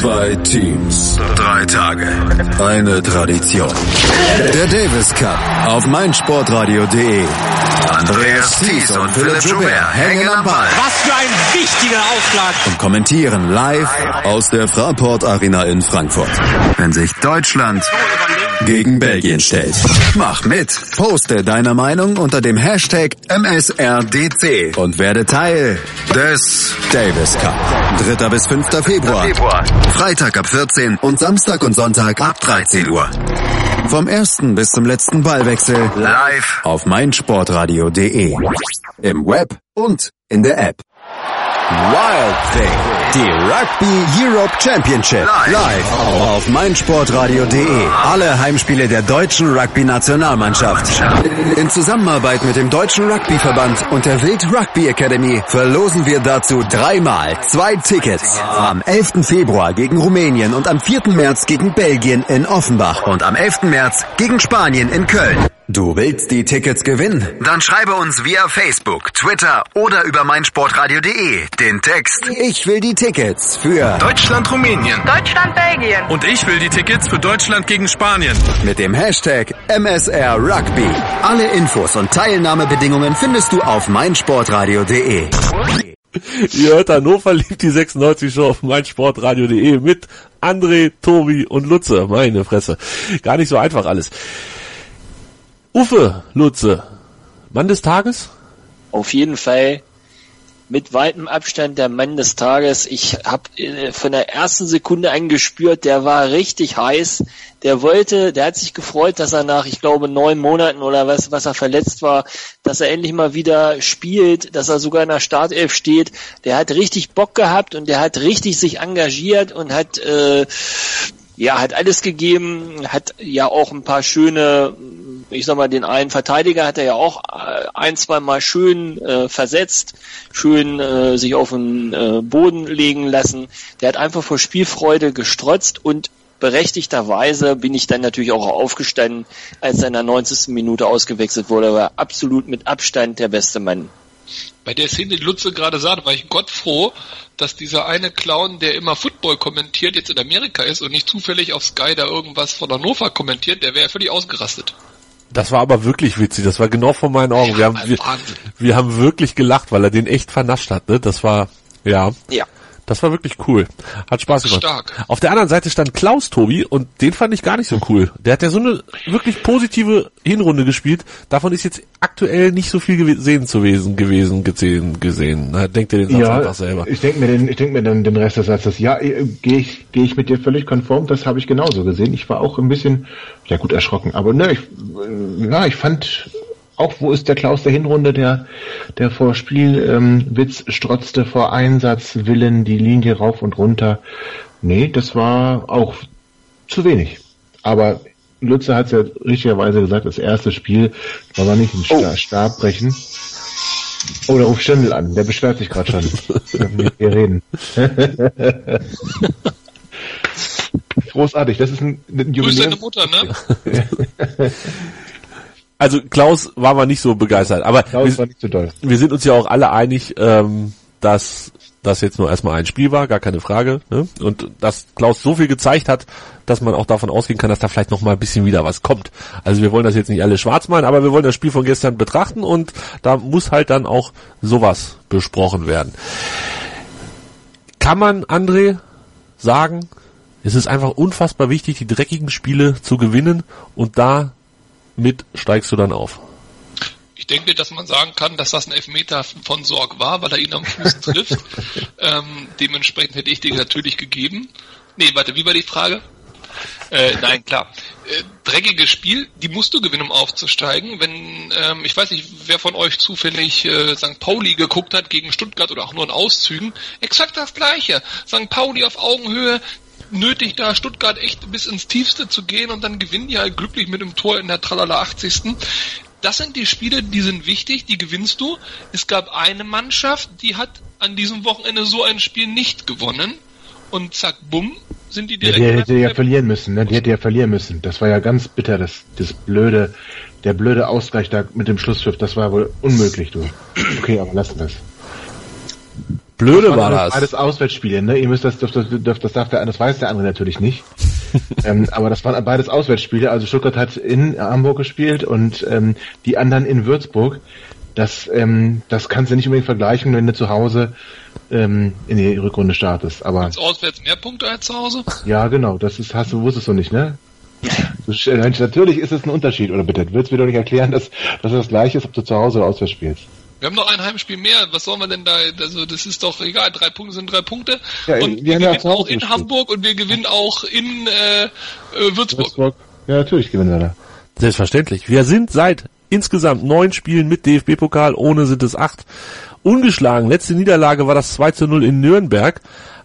S5: Zwei Teams, drei Tage, eine Tradition. Der Davis Cup auf meinsportradio.de. Andreas Thies und Philipp Joubert hängen am Ball
S6: Was für ein wichtiger Aufschlag.
S5: und kommentieren live aus der Fraport Arena in Frankfurt. Wenn sich Deutschland gegen Belgien stellt. Mach mit. Poste deine Meinung unter dem Hashtag MSRDC und werde Teil des Davis Cup. 3. bis 5. Februar. Freitag ab 14 und Samstag und Sonntag ab 13 Uhr. Vom ersten bis zum letzten Ballwechsel live auf meinsportradio.de. Im Web und in der App. Wild Thing. Die Rugby Europe Championship. Live auf meinsportradio.de. Alle Heimspiele der deutschen Rugby-Nationalmannschaft. In Zusammenarbeit mit dem Deutschen Rugbyverband und der Wild Rugby Academy verlosen wir dazu dreimal zwei Tickets. Am 11. Februar gegen Rumänien und am 4. März gegen Belgien in Offenbach und am 11. März gegen Spanien in Köln. Du willst die Tickets gewinnen? Dann schreibe uns via Facebook, Twitter oder über meinsportradio.de den Text Ich will die Tickets für
S7: Deutschland, Rumänien.
S8: Deutschland, Belgien.
S7: Und ich will die Tickets für Deutschland gegen Spanien.
S5: mit dem Hashtag MSR Rugby. Alle Infos und Teilnahmebedingungen findest du auf meinsportradio.de.
S1: Ihr hört Hannover liebt die 96 Show auf meinsportradio.de mit André, Tobi und Lutze. Meine Fresse. Gar nicht so einfach alles. Uffe, Lutze. Mann des Tages?
S2: Auf jeden Fall mit weitem Abstand der Mann des Tages. Ich habe von der ersten Sekunde an gespürt, der war richtig heiß. Der wollte, der hat sich gefreut, dass er nach, ich glaube, neun Monaten oder was, was er verletzt war, dass er endlich mal wieder spielt, dass er sogar in der Startelf steht. Der hat richtig Bock gehabt und der hat richtig sich engagiert und hat äh, ja, hat alles gegeben, hat ja auch ein paar schöne, ich sag mal, den einen Verteidiger hat er ja auch äh, ein, zwei Mal schön äh, versetzt, schön äh, sich auf den äh, Boden legen lassen. Der hat einfach vor Spielfreude gestrotzt und berechtigterweise bin ich dann natürlich auch aufgestanden, als er in der 90. Minute ausgewechselt wurde. Er war absolut mit Abstand der beste Mann.
S3: Bei der Szene, die Lutze gerade sah, war ich Gott froh, dass dieser eine Clown, der immer Football kommentiert, jetzt in Amerika ist und nicht zufällig auf Sky da irgendwas von Hannover kommentiert, der wäre völlig ausgerastet.
S1: Das war aber wirklich witzig. Das war genau vor meinen Augen. Wir haben, wir, wir haben wirklich gelacht, weil er den echt vernascht hat. Ne? Das war, ja.
S2: Ja.
S1: Das war wirklich cool. Hat Spaß gemacht.
S3: Stark.
S1: Auf der anderen Seite stand Klaus Tobi und den fand ich gar nicht so cool. Der hat ja so eine wirklich positive Hinrunde gespielt. Davon ist jetzt aktuell nicht so viel gesehen zu wesen, gewesen, gesehen, gesehen. Na, denkt ihr den Satz
S4: Ja,
S1: einfach selber.
S4: ich denke mir den, ich denke mir dann den Rest des Satzes. Ja, äh, gehe ich, gehe ich mit dir völlig konform. Das habe ich genauso gesehen. Ich war auch ein bisschen, ja gut erschrocken, aber ne, ich, äh, ja, ich fand auch, wo ist der Klaus der Hinrunde, der, der vor Spielwitz ähm, strotzte vor Einsatzwillen die Linie rauf und runter. Nee, das war auch zu wenig. Aber Lutze hat es ja richtigerweise gesagt, das erste Spiel war man nicht ein Sta Stab brechen. Oh, der ruft an, der beschwert sich gerade schon. Wir reden. Großartig, das ist ein, ein
S3: Grüß deine
S4: Jubiläum.
S3: Mutter, ne?
S1: Also Klaus war mal nicht so begeistert, aber
S4: Klaus
S1: wir,
S4: war nicht so doll.
S1: wir sind uns ja auch alle einig, ähm, dass das jetzt nur erstmal ein Spiel war, gar keine Frage. Ne? Und dass Klaus so viel gezeigt hat, dass man auch davon ausgehen kann, dass da vielleicht noch mal ein bisschen wieder was kommt. Also wir wollen das jetzt nicht alle schwarz malen, aber wir wollen das Spiel von gestern betrachten und da muss halt dann auch sowas besprochen werden. Kann man, André, sagen, es ist einfach unfassbar wichtig, die dreckigen Spiele zu gewinnen und damit steigst du dann auf.
S3: Ich denke, dass man sagen kann, dass das ein Elfmeter von Sorg war, weil er ihn am Fuß trifft. ähm, dementsprechend hätte ich den natürlich gegeben. Nee, warte, wie war die Frage? Äh, nein, klar. Äh, dreckiges Spiel, die musst du gewinnen, um aufzusteigen. Wenn, ähm, ich weiß nicht, wer von euch zufällig äh, St. Pauli geguckt hat gegen Stuttgart oder auch nur in Auszügen, exakt das gleiche. St. Pauli auf Augenhöhe, nötig da Stuttgart echt bis ins Tiefste zu gehen und dann gewinnen die halt glücklich mit dem Tor in der Tralala 80. Das sind die Spiele, die sind wichtig, die gewinnst du. Es gab eine Mannschaft, die hat an diesem Wochenende so ein Spiel nicht gewonnen. Und zack, bumm, sind die
S4: Ja,
S3: direkt.
S4: die hätte ja verlieren müssen, ne? Die hätte ja verlieren müssen. Das war ja ganz bitter, das, das blöde, der blöde Ausgleich da mit dem Schlusspfiff, das war wohl unmöglich, du. Okay, aber lassen wir es.
S1: Blöde war
S4: Beides-
S1: das.
S4: Beides Auswärtsspiele, ne? Ihr müsst das, dürft, das, dürft, das darf der, das weiß der andere natürlich nicht. ähm, aber das waren beides Auswärtsspiele. Also Stuttgart hat in Hamburg gespielt und ähm, die anderen in Würzburg. Das, ähm, das kannst du nicht unbedingt vergleichen, wenn du zu Hause ähm, in die Rückrunde startest. Aber
S3: Als auswärts mehr Punkte als zu Hause?
S4: ja, genau, das ist, hast du, wusstest du nicht, ne? Du sch- Natürlich ist es ein Unterschied, oder bitte? Willst du mir doch nicht erklären, dass, dass das gleiche ist, ob du zu Hause oder auswärts spielst?
S3: Wir haben noch ein Heimspiel mehr. Was sollen wir denn da? Also das ist doch egal. Drei Punkte sind drei Punkte.
S4: Ja,
S3: und
S4: wir
S3: wir
S4: haben ja
S3: gewinnen
S4: Hause
S3: auch in. Hamburg und wir gewinnen auch in äh, äh, Würzburg.
S4: Würzburg. Ja, natürlich gewinnen wir da.
S1: Selbstverständlich. Wir sind seit insgesamt neun Spielen mit DFB-Pokal, ohne sind es acht, ungeschlagen. Letzte Niederlage war das 2 zu 0 in Nürnberg.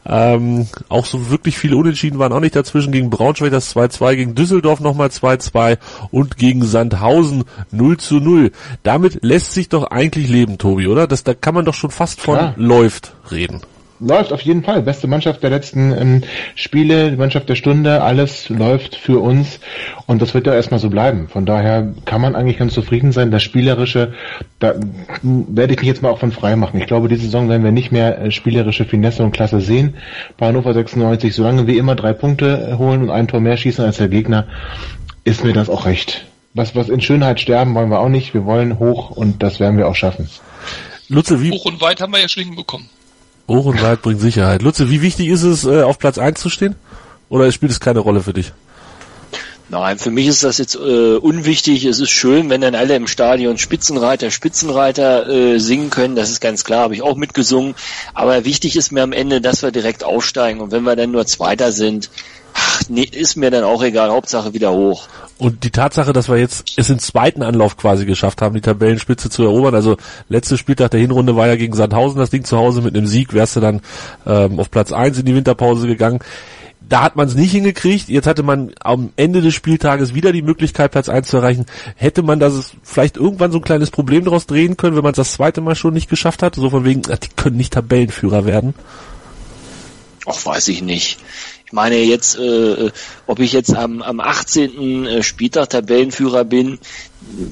S1: Ähm, auch so wirklich viele Unentschieden waren auch nicht dazwischen. Gegen Braunschweig das 2-2, gegen Düsseldorf nochmal 2-2 und gegen Sandhausen 0 zu 0. Damit lässt sich doch eigentlich leben, Tobi, oder? Das, da kann man doch schon fast von
S4: Klar.
S1: läuft reden.
S4: Läuft auf jeden Fall. Beste Mannschaft der letzten ähm, Spiele, die Mannschaft der Stunde, alles läuft für uns und das wird ja erstmal so bleiben. Von daher kann man eigentlich ganz zufrieden sein. Das Spielerische, da werde ich mich jetzt mal auch von frei machen. Ich glaube, diese Saison werden wir nicht mehr äh, spielerische Finesse und Klasse sehen bei Hannover 96. Solange wir immer drei Punkte holen und ein Tor mehr schießen als der Gegner, ist mir das auch recht. Was, was in Schönheit sterben wollen wir auch nicht. Wir wollen hoch und das werden wir auch schaffen.
S1: Lutze, wie,
S3: Hoch und weit haben wir ja schon hinbekommen.
S1: Hoch und weit bringt Sicherheit. Lutze, wie wichtig ist es, äh, auf Platz 1 zu stehen? Oder spielt es keine Rolle für dich?
S2: Nein, für mich ist das jetzt äh, unwichtig. Es ist schön, wenn dann alle im Stadion Spitzenreiter, Spitzenreiter äh, singen können. Das ist ganz klar, habe ich auch mitgesungen. Aber wichtig ist mir am Ende, dass wir direkt aufsteigen. Und wenn wir dann nur Zweiter sind, ach, nee, ist mir dann auch egal. Hauptsache wieder hoch.
S1: Und die Tatsache, dass wir jetzt es im zweiten Anlauf quasi geschafft haben, die Tabellenspitze zu erobern. Also letzte Spieltag der Hinrunde war ja gegen Sandhausen das Ding zu Hause mit einem Sieg, wärst du dann ähm, auf Platz 1 in die Winterpause gegangen. Da hat man es nicht hingekriegt. Jetzt hatte man am Ende des Spieltages wieder die Möglichkeit, Platz 1 zu erreichen. Hätte man das vielleicht irgendwann so ein kleines Problem daraus drehen können, wenn man es das zweite Mal schon nicht geschafft hat? So von wegen, ach, die können nicht Tabellenführer werden.
S2: Ach, weiß ich nicht. Ich meine jetzt, äh, ob ich jetzt am, am 18. äh, Spieltag Tabellenführer bin,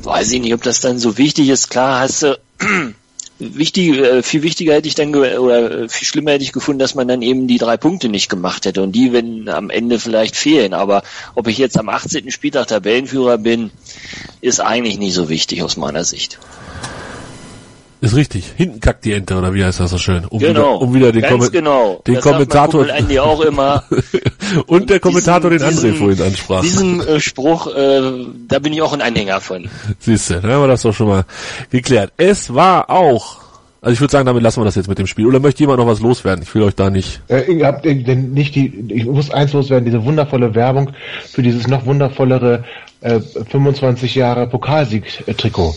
S2: weiß ich nicht, ob das dann so wichtig ist. Klar hast du wichtig, äh, viel wichtiger hätte ich dann oder äh, viel schlimmer hätte ich gefunden, dass man dann eben die drei Punkte nicht gemacht hätte und die, wenn am Ende vielleicht fehlen. Aber ob ich jetzt am 18. Spieltag Tabellenführer bin, ist eigentlich nicht so wichtig aus meiner Sicht.
S1: Ist richtig. Hinten kackt die Ente, oder wie heißt das so schön? Um
S2: Genau,
S1: Wieder, um wieder den, Kommen-
S2: genau.
S1: den
S2: Das
S1: Kommentator
S2: Andi auch immer.
S1: und der Kommentator
S2: Diesen-
S1: den André
S2: diesen-
S1: vorhin ansprach.
S2: Diesen äh, Spruch, äh, da bin ich auch ein Anhänger von.
S1: Siehst du, dann haben wir das doch schon mal geklärt. Es war auch, also ich würde sagen, damit lassen wir das jetzt mit dem Spiel. Oder möchte jemand noch was loswerden? Ich will euch da nicht.
S4: Äh, ihr habt äh, denn nicht die, ich muss eins loswerden, diese wundervolle Werbung für dieses noch wundervollere äh, 25 Jahre Pokalsieg-Trikot.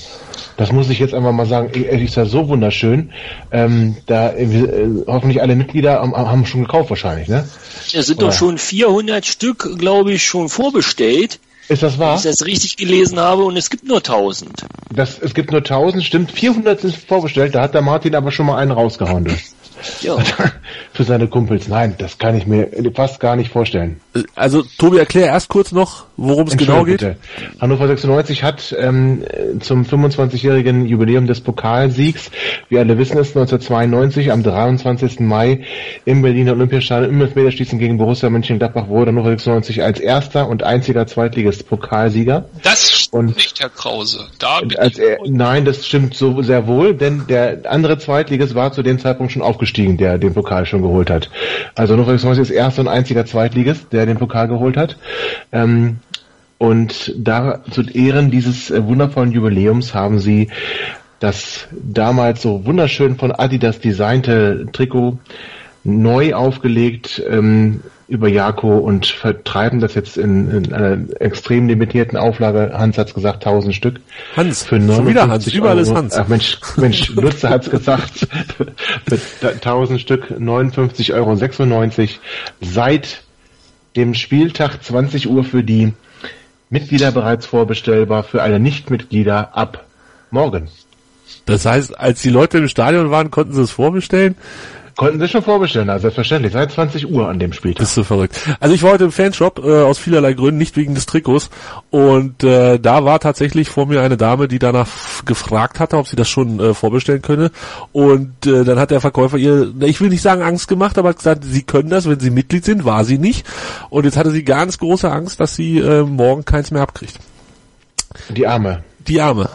S4: Das muss ich jetzt einfach mal sagen, äh, ist ja so wunderschön. Ähm, da äh, äh, hoffentlich alle Mitglieder haben, haben schon gekauft wahrscheinlich, ne?
S2: Es sind
S4: Oder?
S2: doch schon 400 Stück, glaube ich, schon vorbestellt,
S4: Ist das
S2: wenn
S4: wahr?
S2: ich das richtig gelesen habe, und es gibt nur 1000.
S4: Das, es gibt nur 1000, stimmt, 400 sind vorbestellt, da hat der Martin aber schon mal einen rausgehauen.
S2: Ja.
S4: Für seine Kumpels. Nein, das kann ich mir fast gar nicht vorstellen.
S1: Also Tobi, erklär erst kurz noch, worum es genau geht.
S4: Bitte. Hannover 96 hat ähm, zum 25-jährigen Jubiläum des Pokalsiegs, wie alle wissen es, 1992 am 23. Mai im Berliner Olympiastadion im Elfmeterschießen gegen Borussia Mönchengladbach wurde Hannover 96 als erster und einziger Zweitligist Pokalsieger.
S3: Das
S4: Und-
S3: nicht, Herr Krause. Da bin
S4: Als
S3: ich
S4: er, nein, das stimmt so sehr wohl, denn der andere Zweitligist war zu dem Zeitpunkt schon aufgestiegen, der den Pokal schon geholt hat. Also 96 ist erster und einziger Zweitligist, der den Pokal geholt hat. Ähm, und da zu Ehren dieses äh, wundervollen Jubiläums haben sie das damals so wunderschön von Adidas designte Trikot neu aufgelegt ähm, über Jako und vertreiben das jetzt in, in einer extrem limitierten Auflage. Hans hat's gesagt, 1000 Stück.
S1: Hans,
S4: Für
S1: schon wieder Hans,
S4: 59
S1: überall ist
S4: Euro.
S1: Hans.
S4: Ach Mensch, Mensch, Lutze hat's gesagt. Mit 1000 Stück, 59,96 Euro. Seit dem Spieltag 20 Uhr für die Mitglieder bereits vorbestellbar, für alle Nichtmitglieder ab morgen.
S1: Das heißt, als die Leute im Stadion waren, konnten sie es vorbestellen.
S4: Konnten Sie schon vorbestellen, also selbstverständlich, seit 20 Uhr an dem Spieltag.
S1: Bist du verrückt. Also ich war heute im Fanshop äh, aus vielerlei Gründen, nicht wegen des Trikots. Und äh, da war tatsächlich vor mir eine Dame, die danach gefragt hatte, ob sie das schon äh, vorbestellen könne. Und äh, dann hat der Verkäufer ihr, ich will nicht sagen Angst gemacht, aber gesagt, sie können das, wenn sie Mitglied sind, war sie nicht. Und jetzt hatte sie ganz große Angst, dass sie äh, morgen keins mehr abkriegt.
S4: Die Arme.
S1: Die Arme.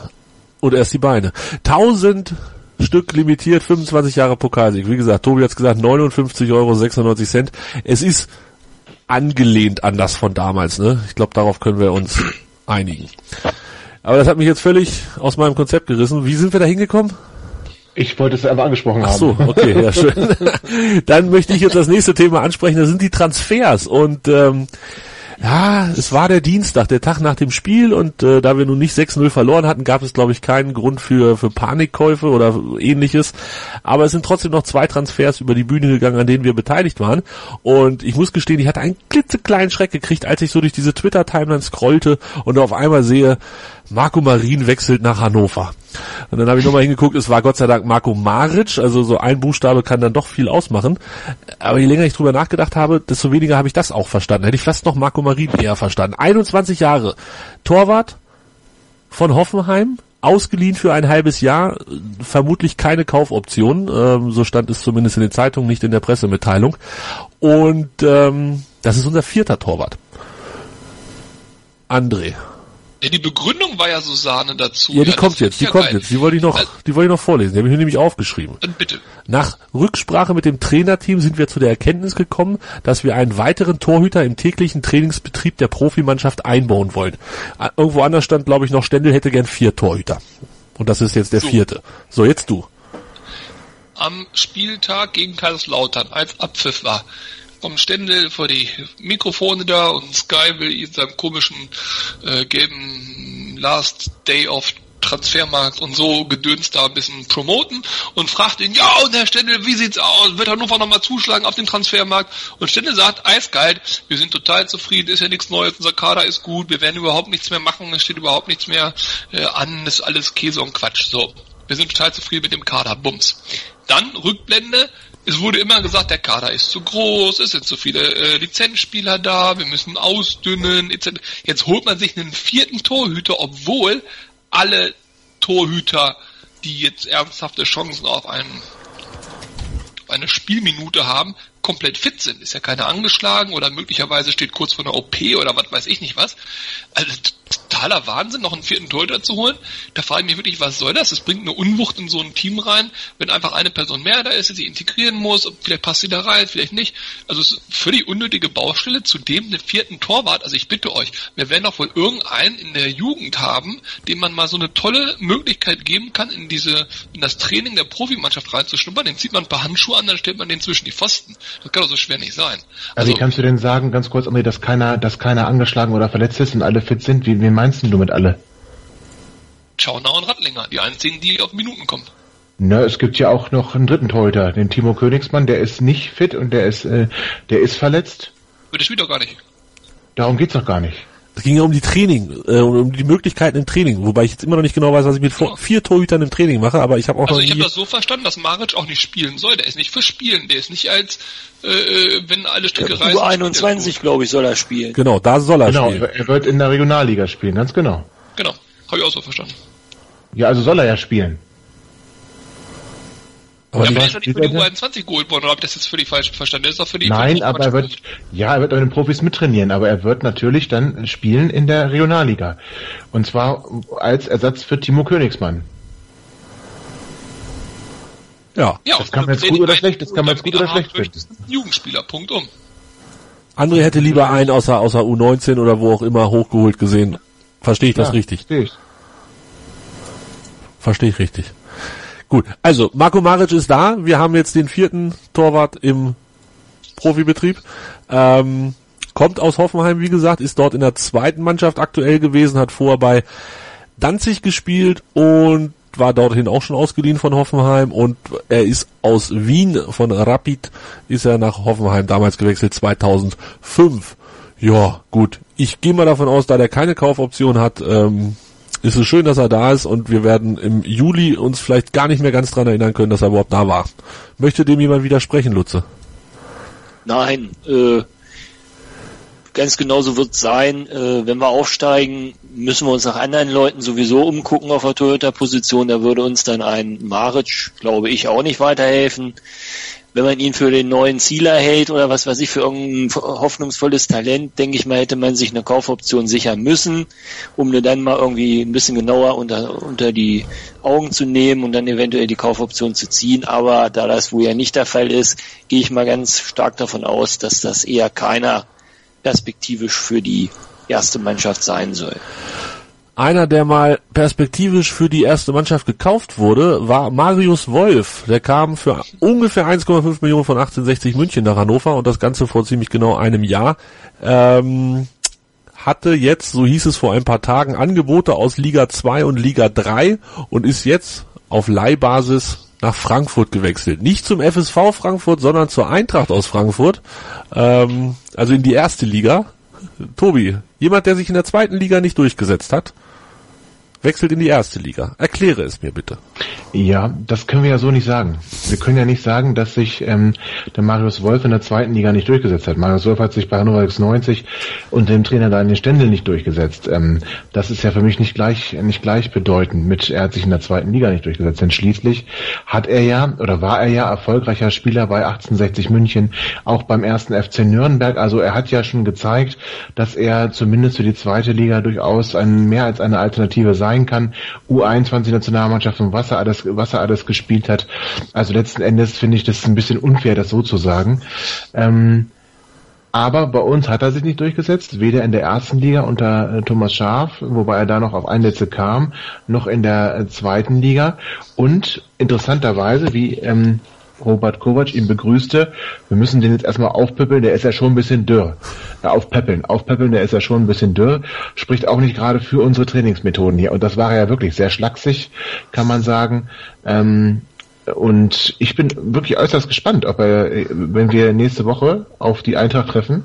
S1: Und erst die Beine. 1000 Stück limitiert, 25 Jahre Pokalsieg. Wie gesagt, Tobi hat's gesagt, 59,96 Euro. Es ist angelehnt an das von damals, ne? Ich glaube, darauf können wir uns einigen. Aber das hat mich jetzt völlig aus meinem Konzept gerissen. Wie sind wir da hingekommen?
S4: Ich wollte es einfach angesprochen
S1: Ach
S4: haben.
S1: so, okay, ja schön. Dann möchte ich jetzt das nächste Thema ansprechen. Das sind die Transfers und ähm, ja, es war der Dienstag, der Tag nach dem Spiel und äh, da wir nun nicht 6-0 verloren hatten, gab es glaube ich keinen Grund für für Panikkäufe oder ähnliches. Aber es sind trotzdem noch zwei Transfers über die Bühne gegangen, an denen wir beteiligt waren. Und ich muss gestehen, ich hatte einen klitzekleinen Schreck gekriegt, als ich so durch diese Twitter-Timeline scrollte und auf einmal sehe, Marco Marin wechselt nach Hannover. Und dann habe ich nochmal hingeguckt, es war Gott sei Dank Marco Maric, also so ein Buchstabe kann dann doch viel ausmachen. Aber je länger ich drüber nachgedacht habe, desto weniger habe ich das auch verstanden. Hätte ich fast noch Marco Marin eher verstanden. 21 Jahre, Torwart von Hoffenheim, ausgeliehen für ein halbes Jahr, vermutlich keine Kaufoption, ähm, so stand es zumindest in den Zeitungen, nicht in der Pressemitteilung. Und ähm, das ist unser vierter Torwart. André.
S3: Ja, die Begründung war ja so Sahne dazu.
S1: Ja, die
S3: das
S1: kommt jetzt, die
S3: ja
S1: kommt
S3: geil.
S1: jetzt. Die wollte ich noch,
S3: Also,
S1: die wollte ich noch vorlesen. Die habe ich mir nämlich aufgeschrieben.
S3: dann bitte.
S1: Nach Rücksprache mit dem Trainerteam sind wir zu der Erkenntnis gekommen, dass wir einen weiteren Torhüter im täglichen Trainingsbetrieb der Profimannschaft einbauen wollen. Irgendwo anders stand, glaube ich, noch Stendel hätte gern vier Torhüter. Und das ist jetzt der
S3: So.
S1: vierte. So, jetzt du.
S3: am Spieltag gegen Kaiserslautern, als Abpfiff war, kommt Stendel vor die Mikrofone da und Sky will in seinem komischen äh, gelben Last Day of Transfermarkt und so gedöns da ein bisschen promoten und fragt ihn, ja und Herr Stendel, wie sieht's aus? Wird Hannover nochmal zuschlagen auf den Transfermarkt? Und Stendel sagt, eiskalt, wir sind total zufrieden, ist ja nichts Neues, unser Kader ist gut, wir werden überhaupt nichts mehr machen, es steht überhaupt nichts mehr äh, an, ist alles Käse und Quatsch. So, wir sind total zufrieden mit dem Kader, Bums. Dann Rückblende, es wurde immer gesagt, der Kader ist zu groß, es sind zu viele äh, Lizenzspieler da, wir müssen ausdünnen, etc. Jetzt holt man sich einen vierten Torhüter, obwohl alle Torhüter, die jetzt ernsthafte Chancen auf einen auf eine Spielminute haben, komplett fit sind. Ist ja keiner angeschlagen oder möglicherweise steht kurz vor einer OP oder was weiß ich nicht was. Also totaler Wahnsinn, noch einen vierten Torhüter zu holen. Da frage ich mich wirklich, was soll das? Das bringt eine Unwucht in so ein Team rein, wenn einfach eine Person mehr da ist, die sich integrieren muss, vielleicht passt sie da rein, vielleicht nicht. Also es ist völlig unnötige Baustelle, zudem den vierten Torwart. Also ich bitte euch, wir werden doch wohl irgendeinen in der Jugend haben, dem man mal so eine tolle Möglichkeit geben kann, in diese, in das Training der Profimannschaft reinzuschnuppern. Den zieht man ein paar Handschuhe an, dann stellt man den zwischen die Pfosten. Das kann doch so schwer nicht sein.
S4: Also, wie kannst du denn sagen, ganz kurz, André, dass keiner, dass keiner angeschlagen oder verletzt ist und alle fit sind? Wie, wie meinst du mit alle?
S3: Schauner und Rattlinger, die einzigen, die auf Minuten kommen.
S4: Na, es gibt ja auch noch einen dritten Torhüter, den Timo Königsmann, der ist nicht fit und der ist, äh, der ist verletzt.
S3: Aber der spielt doch gar nicht.
S4: Darum geht's doch gar nicht.
S1: Es ging ja um die Training, äh, um die Möglichkeiten im Training, wobei ich jetzt immer noch nicht genau weiß, was ich mit vor- vier Torhütern im Training mache, aber ich habe auch
S3: Also
S1: noch
S3: ich habe das so verstanden, dass Maric auch nicht spielen soll. Der ist nicht für Spielen. Der ist nicht als, äh, äh, wenn alle Stricke reißen.
S2: U21, glaube ich, soll er spielen.
S1: genau, da soll er
S4: Genau,
S1: spielen.
S4: er wird in der Regionalliga spielen, ganz genau.
S3: Genau. Habe ich auch so verstanden.
S4: Ja, also soll er ja spielen.
S1: Aber
S3: ja,
S1: die-
S3: aber er ist doch nicht für die
S4: die-
S3: U21 geholt worden, oder ich das jetzt völlig falsch verstanden? Ist doch für die
S4: Nein,
S3: für die
S4: aber er wird, ja, er wird bei den Profis mittrainieren, aber er wird natürlich dann spielen in der Regionalliga. Und zwar als Ersatz für Timo Königsmann.
S1: ja.
S3: Ja,
S4: Das kann man jetzt gut oder schlecht- das kann man jetzt gut oder schlecht
S3: ein Jugendspieler, Punkt um.
S1: André hätte lieber einen außer, außer U19 oder wo auch immer hochgeholt gesehen. Verstehe ich das
S4: Ja,
S1: richtig?
S4: verstehe ich.
S1: Verstehe ich richtig. Gut, also Marco Maric ist da. Wir haben jetzt den vierten Torwart im Profibetrieb. Ähm, kommt aus Hoffenheim, wie gesagt, ist dort in der zweiten Mannschaft aktuell gewesen, hat vorher bei Danzig gespielt und war dorthin auch schon ausgeliehen von Hoffenheim und er ist aus Wien von Rapid, ist er nach Hoffenheim damals gewechselt 2005. Ja, gut. Ich gehe mal davon aus, da der keine Kaufoption hat, ähm, ist es schön, dass er da ist und wir werden im Juli uns vielleicht gar nicht mehr ganz dran erinnern können, dass er überhaupt da war. Möchte dem jemand widersprechen, Lutze?
S2: Nein, äh, ganz genauso wird es sein. Äh, wenn wir aufsteigen, müssen wir uns nach anderen Leuten sowieso umgucken auf der Toyota-Position. Da würde uns dann ein Maric, glaube ich, auch nicht weiterhelfen. Wenn man ihn für den neuen Zieler hält oder was weiß ich, für irgendein hoffnungsvolles Talent, denke ich mal, hätte man sich eine Kaufoption sichern müssen, um eine dann mal irgendwie ein bisschen genauer unter, unter die Augen zu nehmen und dann eventuell die Kaufoption zu ziehen. Aber da das wohl ja nicht der Fall ist, gehe ich mal ganz stark davon aus, dass das eher keiner perspektivisch für die erste Mannschaft sein soll.
S1: Einer, der mal perspektivisch für die erste Mannschaft gekauft wurde, war Marius Wolf. Der kam für ungefähr 1,5 Millionen von 1860 München nach Hannover und das Ganze vor ziemlich genau einem Jahr. Ähm, hatte jetzt, so hieß es vor ein paar Tagen, Angebote aus Liga 2 und Liga 3 und ist jetzt auf Leihbasis nach Frankfurt gewechselt. Nicht zum FSV Frankfurt, sondern zur Eintracht aus Frankfurt. Ähm, also in die erste Liga. Tobi, jemand, der sich in der zweiten Liga nicht durchgesetzt hat. Wechselt in die erste Liga. Erkläre es mir bitte.
S4: Ja, das können wir ja so nicht sagen. Wir können ja nicht sagen, dass sich ähm, der Marius Wolf in der zweiten Liga nicht durchgesetzt hat. Marius Wolf hat sich bei Hannover 96 und dem Trainer Daniel Stendel nicht durchgesetzt. Ähm, das ist ja für mich nicht gleich nicht gleichbedeutend mit, er hat sich in der zweiten Liga nicht durchgesetzt. Denn schließlich hat er ja oder war er ja erfolgreicher Spieler bei 1860 München, auch beim ersten FC Nürnberg. Also er hat ja schon gezeigt, dass er zumindest für die zweite Liga durchaus ein, mehr als eine Alternative sein kann. U21-Nationalmannschaft und was er alles, was er alles gespielt hat. Also letzten Endes finde ich das ein bisschen unfair, das so zu sagen. Ähm, aber bei uns hat er sich nicht durchgesetzt, weder in der ersten Liga unter äh, Thomas Schaf, wobei er da noch auf Einsätze kam, noch in der äh, zweiten Liga. Und interessanterweise, wie ähm, Robert Kovac ihn begrüßte, wir müssen den jetzt erstmal aufpippeln, der ist ja schon ein bisschen dürr. Ja, aufpäppeln, aufpäppeln, der ist ja schon ein bisschen dürr, spricht auch nicht gerade für unsere Trainingsmethoden hier. Und das war ja wirklich sehr schlaksig, kann man sagen. Ähm, und ich bin wirklich äußerst gespannt, ob er, wenn wir nächste Woche auf die Eintracht treffen,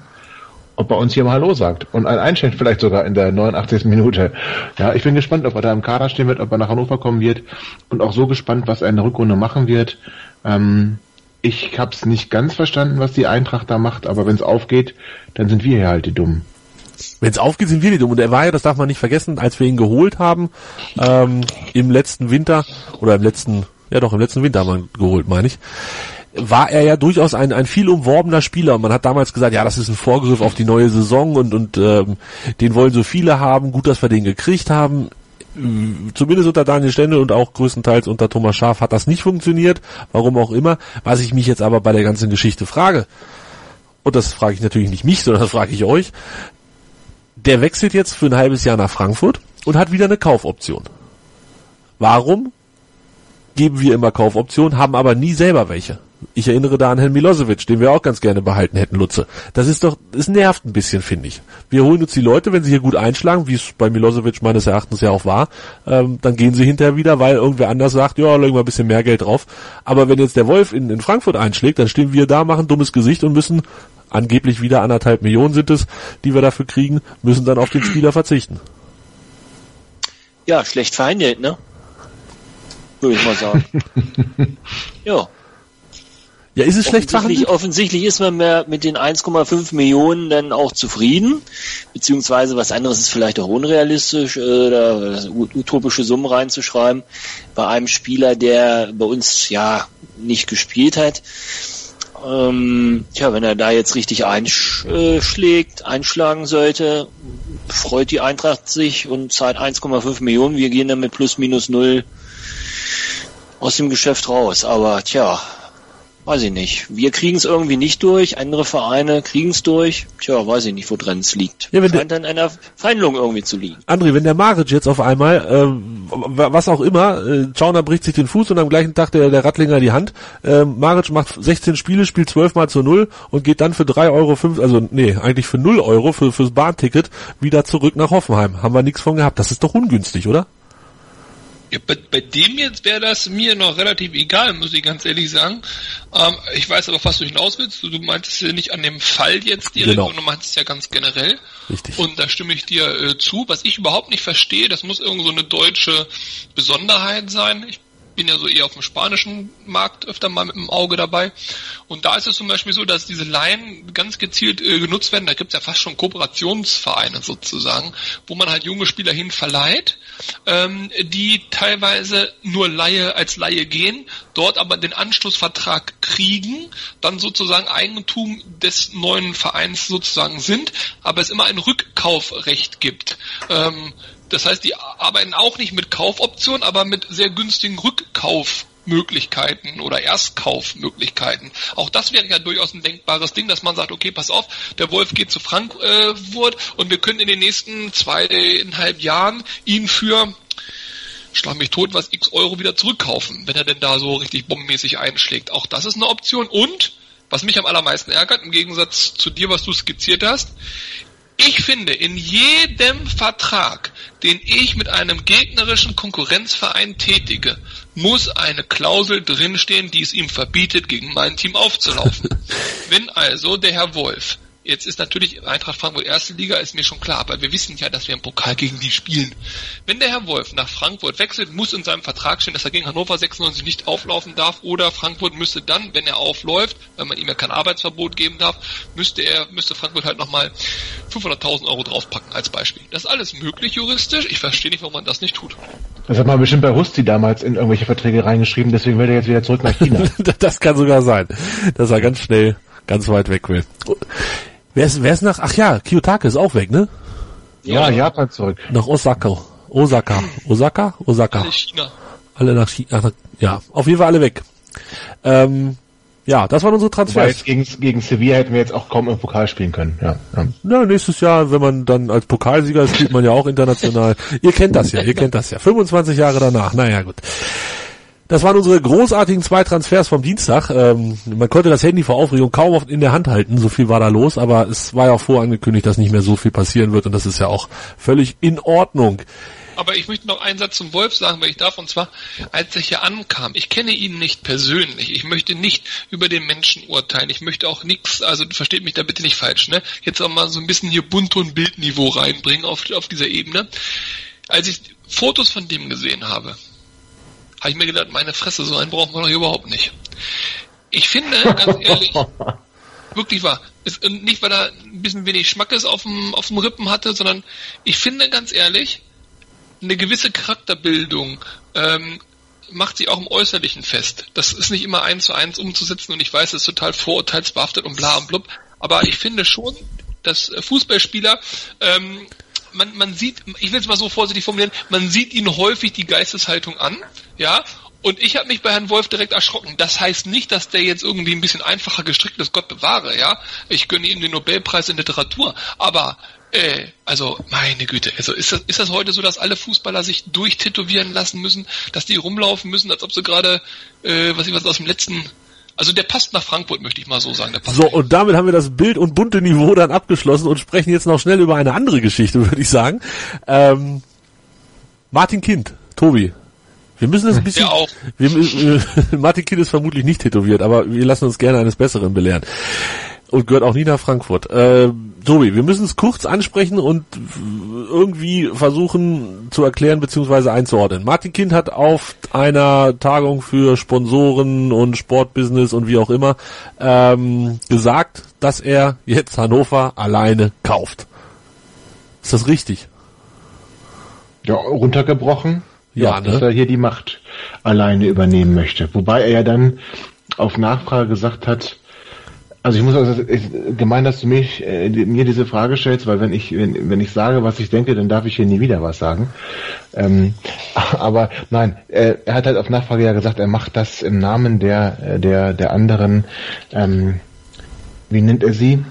S4: ob er uns hier mal Hallo sagt und ein einschenkt vielleicht sogar in der 89. Minute. Ja, ich bin gespannt, ob er da im Kader stehen wird, ob er nach Hannover kommen wird und auch so gespannt, was er in der Rückrunde machen wird. Ähm, ich habe es nicht ganz verstanden, was die Eintracht da macht, aber wenn es aufgeht, dann sind wir hier halt die Dummen.
S1: Wenn es aufgeht, sind wir die dumm. Und er war ja, das darf man nicht vergessen, als wir ihn geholt haben, ähm, im letzten Winter oder im letzten, ja doch, im letzten Winter haben wir ihn geholt, meine ich, war er ja durchaus ein, ein viel umworbener Spieler. Und man hat damals gesagt, ja, das ist ein Vorgriff auf die neue Saison und, und ähm, den wollen so viele haben. Gut, dass wir den gekriegt haben zumindest unter Daniel Stendel und auch größtenteils unter Thomas Schaf hat das nicht funktioniert, warum auch immer. Was ich mich jetzt aber bei der ganzen Geschichte frage, und das frage ich natürlich nicht mich, sondern das frage ich euch, der wechselt jetzt für ein halbes Jahr nach Frankfurt und hat wieder eine Kaufoption. Warum geben wir immer Kaufoptionen, haben aber nie selber welche? Ich erinnere da an Herrn Milosevic, den wir auch ganz gerne behalten hätten, Lutze. Das ist doch, es nervt ein bisschen, finde ich. Wir holen uns die Leute, wenn sie hier gut einschlagen, wie es bei Milosevic meines Erachtens ja auch war, ähm, dann gehen sie hinterher wieder, weil irgendwer anders sagt, ja, legen wir ein bisschen mehr Geld drauf. Aber wenn jetzt der Wolf in, in Frankfurt einschlägt, dann stehen wir da, machen dummes Gesicht und müssen angeblich wieder anderthalb Millionen sind es, die wir dafür kriegen, müssen dann auf den Spieler verzichten.
S2: Ja, schlecht verhandelt, ne? Würde ich mal sagen. ja.
S1: Ja, ist es schlecht
S2: offensichtlich, offensichtlich ist man mehr mit den 1,5 Millionen dann auch zufrieden, beziehungsweise was anderes ist vielleicht auch unrealistisch, äh, da utopische Summen reinzuschreiben bei einem Spieler, der bei uns ja nicht gespielt hat. Ähm, tja, wenn er da jetzt richtig einschlägt, einschlagen sollte, freut die Eintracht sich und zahlt 1,5 Millionen. Wir gehen dann mit plus minus null aus dem Geschäft raus. Aber tja, weiß ich nicht. Wir kriegen es irgendwie nicht durch, andere Vereine kriegen es durch. Tja, weiß ich nicht, wo drin es liegt. Ja, wenn Scheint an einer Verhandlung irgendwie zu liegen.
S1: André, wenn der Maric jetzt auf einmal, ähm, was auch immer, äh, Schauner bricht sich den Fuß und am gleichen Tag der, der Rattlinger die Hand, äh, Maric macht 16 Spiele, spielt 12 mal zu null und geht dann für 3 Euro, 5, also nee, eigentlich für 0 Euro für, fürs Bahnticket wieder zurück nach Hoffenheim. Haben wir nichts von gehabt. Das ist doch ungünstig, oder?
S3: Ja, bei, bei dem jetzt wäre das mir noch relativ egal, muss ich ganz ehrlich sagen. Ähm, ich weiß aber, was du hinaus willst. Du, du meintest ja nicht an dem Fall jetzt direkt, genau. sondern du meintest ja ganz generell.
S1: Richtig.
S3: Und da stimme ich dir äh, zu. Was ich überhaupt nicht verstehe, das muss irgend so eine deutsche Besonderheit sein. Ich bin ja so eher auf dem spanischen Markt öfter mal mit dem Auge dabei. Und da ist es zum Beispiel so, dass diese Laien ganz gezielt äh, genutzt werden. Da gibt es ja fast schon Kooperationsvereine sozusagen, wo man halt junge Spieler hin verleiht, ähm, die teilweise nur Laie als Laie gehen, dort aber den Anschlussvertrag kriegen, dann sozusagen Eigentum des neuen Vereins sozusagen sind, aber es immer ein Rückkaufrecht gibt. Ähm, das heißt, die arbeiten auch nicht mit Kaufoptionen, aber mit sehr günstigen Rückkaufmöglichkeiten oder Erstkaufmöglichkeiten. Auch das wäre ja durchaus ein denkbares Ding, dass man sagt, okay, pass auf, der Wolf geht zu Frankfurt und wir können in den nächsten zweieinhalb Jahren ihn für schlag mich tot, was x Euro wieder zurückkaufen, wenn er denn da so richtig bombenmäßig einschlägt. Auch das ist eine Option. Und, was mich am allermeisten ärgert, im Gegensatz zu dir, was du skizziert hast, ich finde, in jedem Vertrag, den ich mit einem gegnerischen Konkurrenzverein tätige, muss eine Klausel drinstehen, die es ihm verbietet, gegen mein Team aufzulaufen. Wenn also der Herr Wolf Jetzt ist natürlich Eintracht Frankfurt erste Liga, ist mir schon klar, aber wir wissen ja, dass wir im Pokal gegen die spielen. Wenn der Herr Wolf nach Frankfurt wechselt, muss in seinem Vertrag stehen, dass er gegen Hannover 96 nicht auflaufen darf oder Frankfurt müsste dann, wenn er aufläuft, weil man ihm ja kein Arbeitsverbot geben darf, müsste er, müsste Frankfurt halt nochmal 500.000 Euro draufpacken als Beispiel. Das ist alles möglich juristisch. Ich verstehe nicht, warum man das nicht tut.
S4: Das hat man bestimmt bei Rusti damals in irgendwelche Verträge reingeschrieben, deswegen will er jetzt wieder zurück nach China.
S1: das kann sogar sein, dass er ganz schnell, ganz weit weg will. Wer ist, wer ist nach, ach ja, Kiyotake ist auch weg, ne?
S4: ja, Japan zurück.
S1: Nach Osaka. Osaka. Osaka? Osaka.
S3: Alle China.
S1: Alle nach China. Ja, auf jeden Fall alle weg. Ähm, ja, das waren unsere Transfers.
S4: gegen, gegen Sevilla hätten wir jetzt auch kaum im Pokal spielen können. Ja, ja.
S1: Na, nächstes Jahr, wenn man dann als Pokalsieger ist, spielt man ja auch international. ihr kennt das ja, ihr kennt das ja. 25 Jahre danach, naja gut. Das waren unsere großartigen zwei Transfers vom Dienstag. Ähm, man konnte das Handy vor Aufregung kaum oft in der Hand halten, so viel war da los, aber es war ja auch vorangekündigt, dass nicht mehr so viel passieren wird und das ist ja auch völlig in Ordnung.
S3: Aber ich möchte noch einen Satz zum Wolf sagen, weil ich darf, und zwar, als ich hier ankam, ich kenne ihn nicht persönlich, ich möchte nicht über den Menschen urteilen, ich möchte auch nichts, also versteht mich da bitte nicht falsch, ne? Jetzt auch mal so ein bisschen hier Bunt- und Bildniveau reinbringen auf, auf dieser Ebene. Als ich Fotos von dem gesehen habe, habe ich mir gedacht, meine Fresse, so einen brauchen wir doch überhaupt nicht. Ich finde, ganz ehrlich, wirklich wahr. Ist, und nicht, weil er ein bisschen wenig Schmackes auf dem, auf dem Rippen hatte, sondern ich finde ganz ehrlich, eine gewisse Charakterbildung ähm, macht sich auch im Äußerlichen fest. Das ist nicht immer eins zu eins umzusetzen und ich weiß, es ist total vorurteilsbehaftet und bla und blub, aber ich finde schon, dass äh, Fußballspieler ähm, man, man sieht, ich will es mal so vorsichtig formulieren, man sieht ihnen häufig die Geisteshaltung an, ja, und ich habe mich bei Herrn Wolf direkt erschrocken. Das heißt nicht, dass der jetzt irgendwie ein bisschen einfacher gestrickt ist, Gott bewahre, ja. Ich gönne ihm den Nobelpreis in Literatur. Aber, äh, also, meine Güte, also ist das, ist das heute so, dass alle Fußballer sich durchtätowieren lassen müssen, dass die rumlaufen müssen, als ob sie gerade, äh, was ich was aus dem letzten also der passt nach Frankfurt, möchte ich mal so sagen.
S1: So, und damit haben wir das Bild- und bunte Niveau dann abgeschlossen und sprechen jetzt noch schnell über eine andere Geschichte, würde ich sagen. Ähm, Martin Kind, Tobi. Wir müssen es ein bisschen.
S3: Der auch.
S1: Wir, äh, Martin Kind ist vermutlich nicht tätowiert, aber wir lassen uns gerne eines Besseren belehren. Und gehört auch nie nach Frankfurt. Äh, Tobi, wir müssen es kurz ansprechen und irgendwie versuchen zu erklären bzw. einzuordnen. Martin Kind hat auf einer Tagung für Sponsoren und Sportbusiness und wie auch immer ähm, gesagt, dass er jetzt Hannover alleine kauft. Ist das richtig?
S4: Ja, runtergebrochen.
S1: Ja,
S4: Ja,
S1: ne?
S4: dass er hier die Macht alleine übernehmen möchte. Wobei er ja dann auf Nachfrage gesagt hat, also ich muss also ich, gemein, dass du mich äh, mir diese Frage stellst, weil wenn ich wenn, wenn ich sage, was ich denke, dann darf ich hier nie wieder was sagen. Ähm, aber nein, äh, er hat halt auf Nachfrage ja gesagt, er macht das im Namen der äh, der der anderen. Ähm, wie nennt er sie?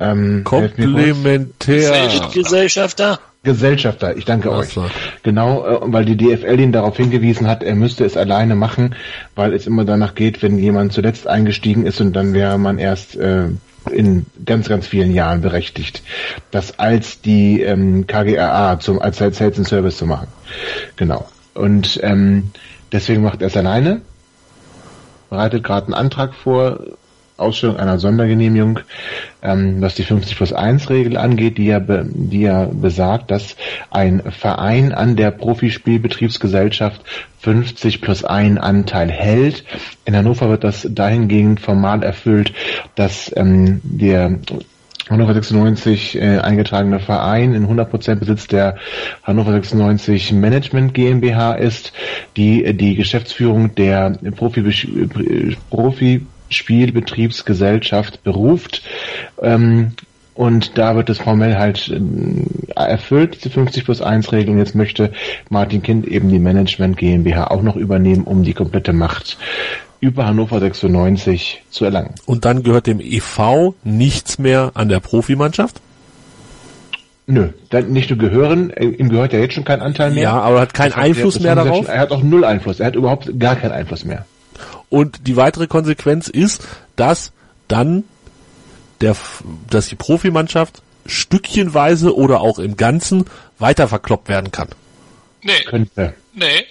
S4: Ähm.
S1: Komplementär.
S2: Gesellschafter.
S4: Gesellschafter, ich danke
S1: Ach
S4: euch. Genau, äh, weil die DFL ihn darauf hingewiesen hat, er müsste es alleine machen, weil es immer danach geht, wenn jemand zuletzt eingestiegen ist und dann wäre man erst äh, in ganz, ganz vielen Jahren berechtigt, das als die ähm, KGRA zum als Sales and Service zu machen. Genau. Und ähm, deswegen macht er es alleine, bereitet gerade einen Antrag vor, Ausstellung einer Sondergenehmigung, ähm, was die 50 plus 1 Regel angeht, die ja, be, die ja besagt, dass ein Verein an der Profispielbetriebsgesellschaft 50 plus 1 Anteil hält. In Hannover wird das dahingehend formal erfüllt, dass ähm, der Hannover 96 äh, eingetragene Verein in 100% Besitz der Hannover 96 Management GmbH ist, die äh, die Geschäftsführung der Profi Profispielbetriebsgesellschaft beruft. Ähm, und da wird es formell halt äh, erfüllt, diese 50 plus 1 Regelung. Jetzt möchte Martin Kind eben die Management GmbH auch noch übernehmen, um die komplette Macht über Hannover 96 zu erlangen.
S1: Und dann gehört dem EV nichts mehr an der Profimannschaft?
S4: Nö, dann nicht nur gehören, äh, ihm gehört ja jetzt schon kein Anteil mehr.
S1: Ja, aber er hat keinen
S4: hat-
S1: Einfluss
S4: das
S1: mehr darauf?
S4: Schon, er hat auch null Einfluss. Er hat überhaupt gar keinen Einfluss mehr.
S1: Und die weitere Konsequenz ist, dass dann der, dass die Profimannschaft stückchenweise oder auch im Ganzen weiter verkloppt werden kann.
S3: Nee,
S4: Könnte.
S3: nee,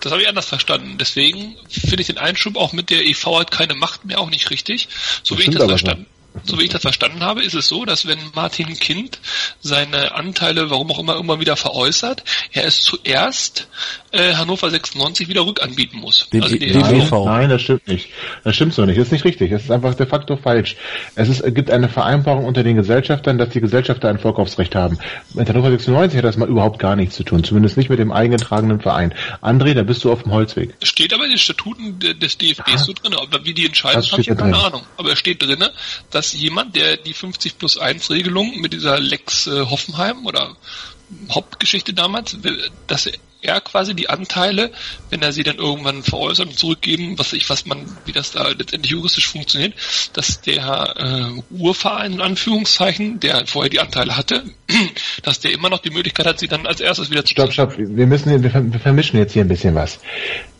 S3: das habe ich anders verstanden. Deswegen finde ich den Einschub auch mit der EV hat keine Macht mehr auch nicht richtig. So
S4: Das
S3: wie ich das verstanden so wie ich das verstanden habe, ist es so, dass wenn Martin Kind seine Anteile, warum auch immer, immer wieder veräußert, er es zuerst äh, Hannover 96 wieder rückanbieten muss.
S1: Den,
S3: also
S1: den
S3: die
S4: Nein,
S1: EV.
S4: nein, das stimmt nicht. Das stimmt so nicht. Das ist nicht richtig. Das ist einfach de facto falsch. Es, ist, es gibt eine Vereinbarung unter den Gesellschaftern, dass die Gesellschafter ein Vorkaufsrecht haben. Mit Hannover 96 hat das mal überhaupt gar nichts zu tun. Zumindest nicht mit dem eingetragenen Verein. André, da bist du auf dem Holzweg.
S3: steht aber in den Statuten de- des DFBs so drin. Aber wie die entscheiden,
S4: Das
S3: habe ich ja keine
S4: drin.
S3: Ahnung. Aber es steht drin, dass jemand, der die 50 plus 1 Regelung mit dieser Lex äh, Hoffenheim oder Hauptgeschichte damals, dass er quasi die Anteile, wenn er sie dann irgendwann veräußert und zurückgeben, was ich, was man, wie das da letztendlich juristisch funktioniert, dass der äh, Urverein in Anführungszeichen, der vorher die Anteile hatte, dass der immer noch die Möglichkeit hat, sie dann als erstes wieder zu
S4: Stopp, stopp. Wir müssen, wir vermischen jetzt hier ein bisschen was.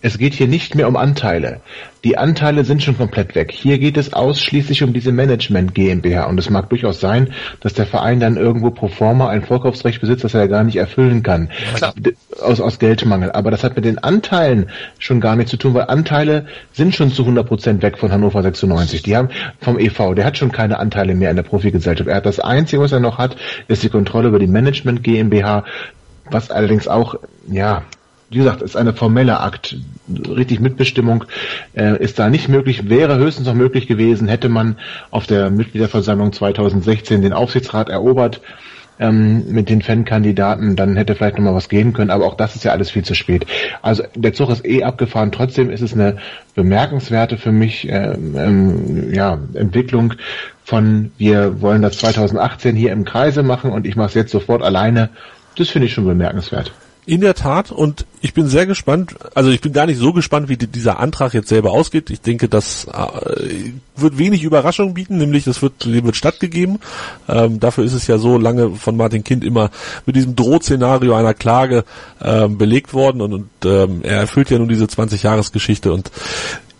S4: Es geht hier nicht mehr um Anteile. Die Anteile sind schon komplett weg. Hier geht es ausschließlich um diese Management GmbH. Und es mag durchaus sein, dass der Verein dann irgendwo pro forma ein Vorkaufsrecht besitzt, das er gar nicht erfüllen kann.
S3: Klar.
S4: Aus, aus Geldmangel. Aber das hat mit den Anteilen schon gar nichts zu tun, weil Anteile sind schon zu 100 Prozent weg von Hannover 96. Die haben vom EV, der hat schon keine Anteile mehr in der Profigesellschaft. Er hat das Einzige, was er noch hat, ist die Kontrolle über die Management GmbH, was allerdings auch, ja, wie gesagt, ist eine formelle Akt. Richtig Mitbestimmung äh, ist da nicht möglich, wäre höchstens noch möglich gewesen, hätte man auf der Mitgliederversammlung 2016 den Aufsichtsrat erobert ähm, mit den Fan-Kandidaten, dann hätte vielleicht noch mal was gehen können, aber auch das ist ja alles viel zu spät. Also der Zug ist eh abgefahren, trotzdem ist es eine bemerkenswerte für mich ähm, ähm, ja, Entwicklung von wir wollen das 2018 hier im Kreise machen und ich mache es jetzt sofort alleine. Das finde ich schon bemerkenswert.
S1: In der Tat und ich bin sehr gespannt, also ich bin gar nicht so gespannt, wie die, dieser Antrag jetzt selber ausgeht. Ich denke, das äh, wird wenig Überraschung bieten, nämlich das wird, dem wird stattgegeben. Ähm, dafür ist es ja so lange von Martin Kind immer mit diesem Drohszenario einer Klage ähm, belegt worden und, und ähm, er erfüllt ja nun diese 20-Jahres-Geschichte und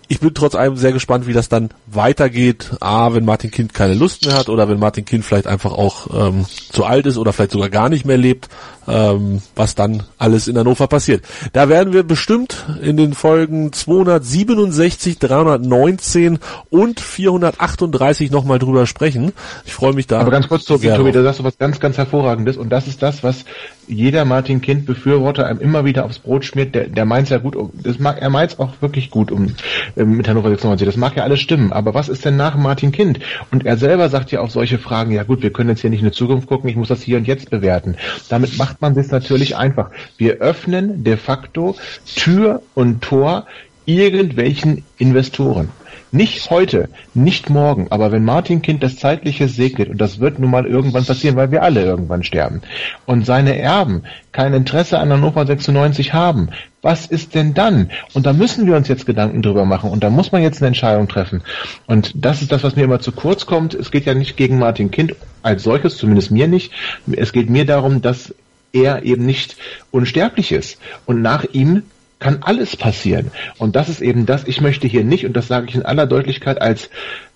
S1: ich bin trotz allem sehr gespannt, wie das dann weitergeht. A, wenn Martin Kind keine Lust mehr hat oder wenn Martin Kind vielleicht einfach auch ähm, zu alt ist oder vielleicht sogar gar nicht mehr lebt, ähm, was dann alles in Hannover passiert. Da werden wir bestimmt in den Folgen 267, 319 und 438 nochmal drüber sprechen. Ich freue mich da.
S4: Aber ganz kurz, Tobi, Tobi, da sagst du was ganz, ganz Hervorragendes und das ist das, was jeder Martin Kind Befürworter einem immer wieder aufs Brot schmiert. Der, der meint ja gut, um, das mag, er meint auch wirklich gut um ähm, mit Hannover 96. Das mag ja alles stimmen. Aber was ist denn nach Martin Kind? Und er selber sagt ja auf solche Fragen, ja gut, wir können jetzt hier nicht in die Zukunft gucken, ich muss das hier und jetzt bewerten. Damit macht man das natürlich einfach. Wir öffnen de facto Tür und Tor irgendwelchen Investoren. Nicht heute, nicht morgen, aber wenn Martin Kind das Zeitliche segnet, und das wird nun mal irgendwann passieren, weil wir alle irgendwann sterben, und seine Erben kein Interesse an Hannover 96 haben, was ist denn dann? Und da müssen wir uns jetzt Gedanken drüber machen, und da muss man jetzt eine Entscheidung treffen. Und das ist das, was mir immer zu kurz kommt. Es geht ja nicht gegen Martin Kind als solches, zumindest mir nicht. Es geht mir darum, dass er eben nicht unsterblich ist. Und nach ihm kann alles passieren. Und das ist eben das, ich möchte hier nicht, und das sage ich in aller Deutlichkeit, als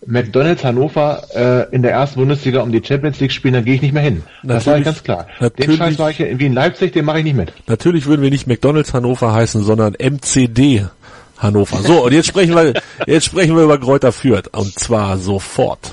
S4: McDonalds Hannover äh, in der ersten Bundesliga um die Champions League spielen, dann gehe ich nicht mehr hin. das sage ich
S1: Natürlich-
S4: ganz klar. Den
S1: natürlich-
S4: Scheiß mache ich in Leipzig, den mache ich nicht mit.
S1: Natürlich würden wir nicht McDonalds Hannover heißen, sondern MCD Hannover. So, und jetzt sprechen wir, jetzt sprechen wir über Kräuter Fürth. Und zwar sofort.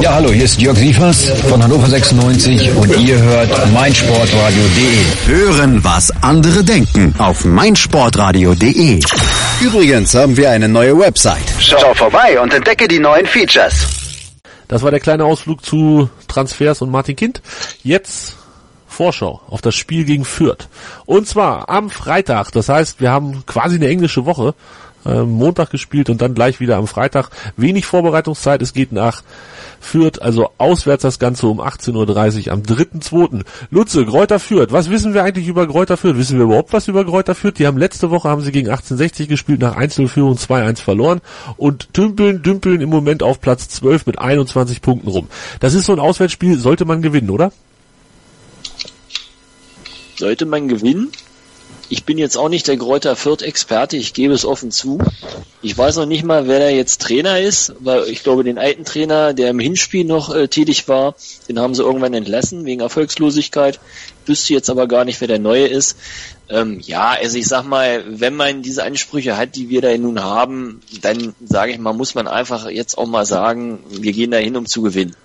S9: Ja, hallo, hier ist Jörg Sievers von Hannover 96 und ihr hört meinsportradio.de.
S5: Hören, was andere denken auf meinsportradio.de. Übrigens haben wir eine neue Website. Schau vorbei und entdecke die neuen Features.
S1: Das war der kleine Ausflug zu Transfers und Martin Kind. Jetzt Vorschau auf das Spiel gegen Fürth. Und zwar am Freitag. Das heißt, wir haben quasi eine englische Woche. Ähm, Montag gespielt und dann gleich wieder am Freitag. Wenig Vorbereitungszeit. Es geht nach Fürth, also auswärts das Ganze um 18.30 Uhr am 3.2. Lutze, Gräuter Fürth. Was wissen wir eigentlich über Gräuter Fürth? Wissen wir überhaupt was über Gräuter Fürth? Die haben letzte Woche haben sie gegen 1860 gespielt, nach Einzelführung 2-1 verloren und dümpeln, dümpeln im Moment auf Platz 12 mit 21 Punkten rum. Das ist so ein Auswärtsspiel, sollte man gewinnen, oder?
S2: sollte man gewinnen. Ich bin jetzt auch nicht der Kräuter Fürth-Experte, ich gebe es offen zu. Ich weiß noch nicht mal, wer da jetzt Trainer ist, weil ich glaube, den alten Trainer, der im Hinspiel noch äh, tätig war, den haben sie irgendwann entlassen wegen Erfolgslosigkeit. Wüsste jetzt aber gar nicht, wer der neue ist. Ähm, ja, also ich sag mal, wenn man diese Ansprüche hat, die wir da nun haben, dann sage ich mal, muss man einfach jetzt auch mal sagen, wir gehen da hin, um zu gewinnen.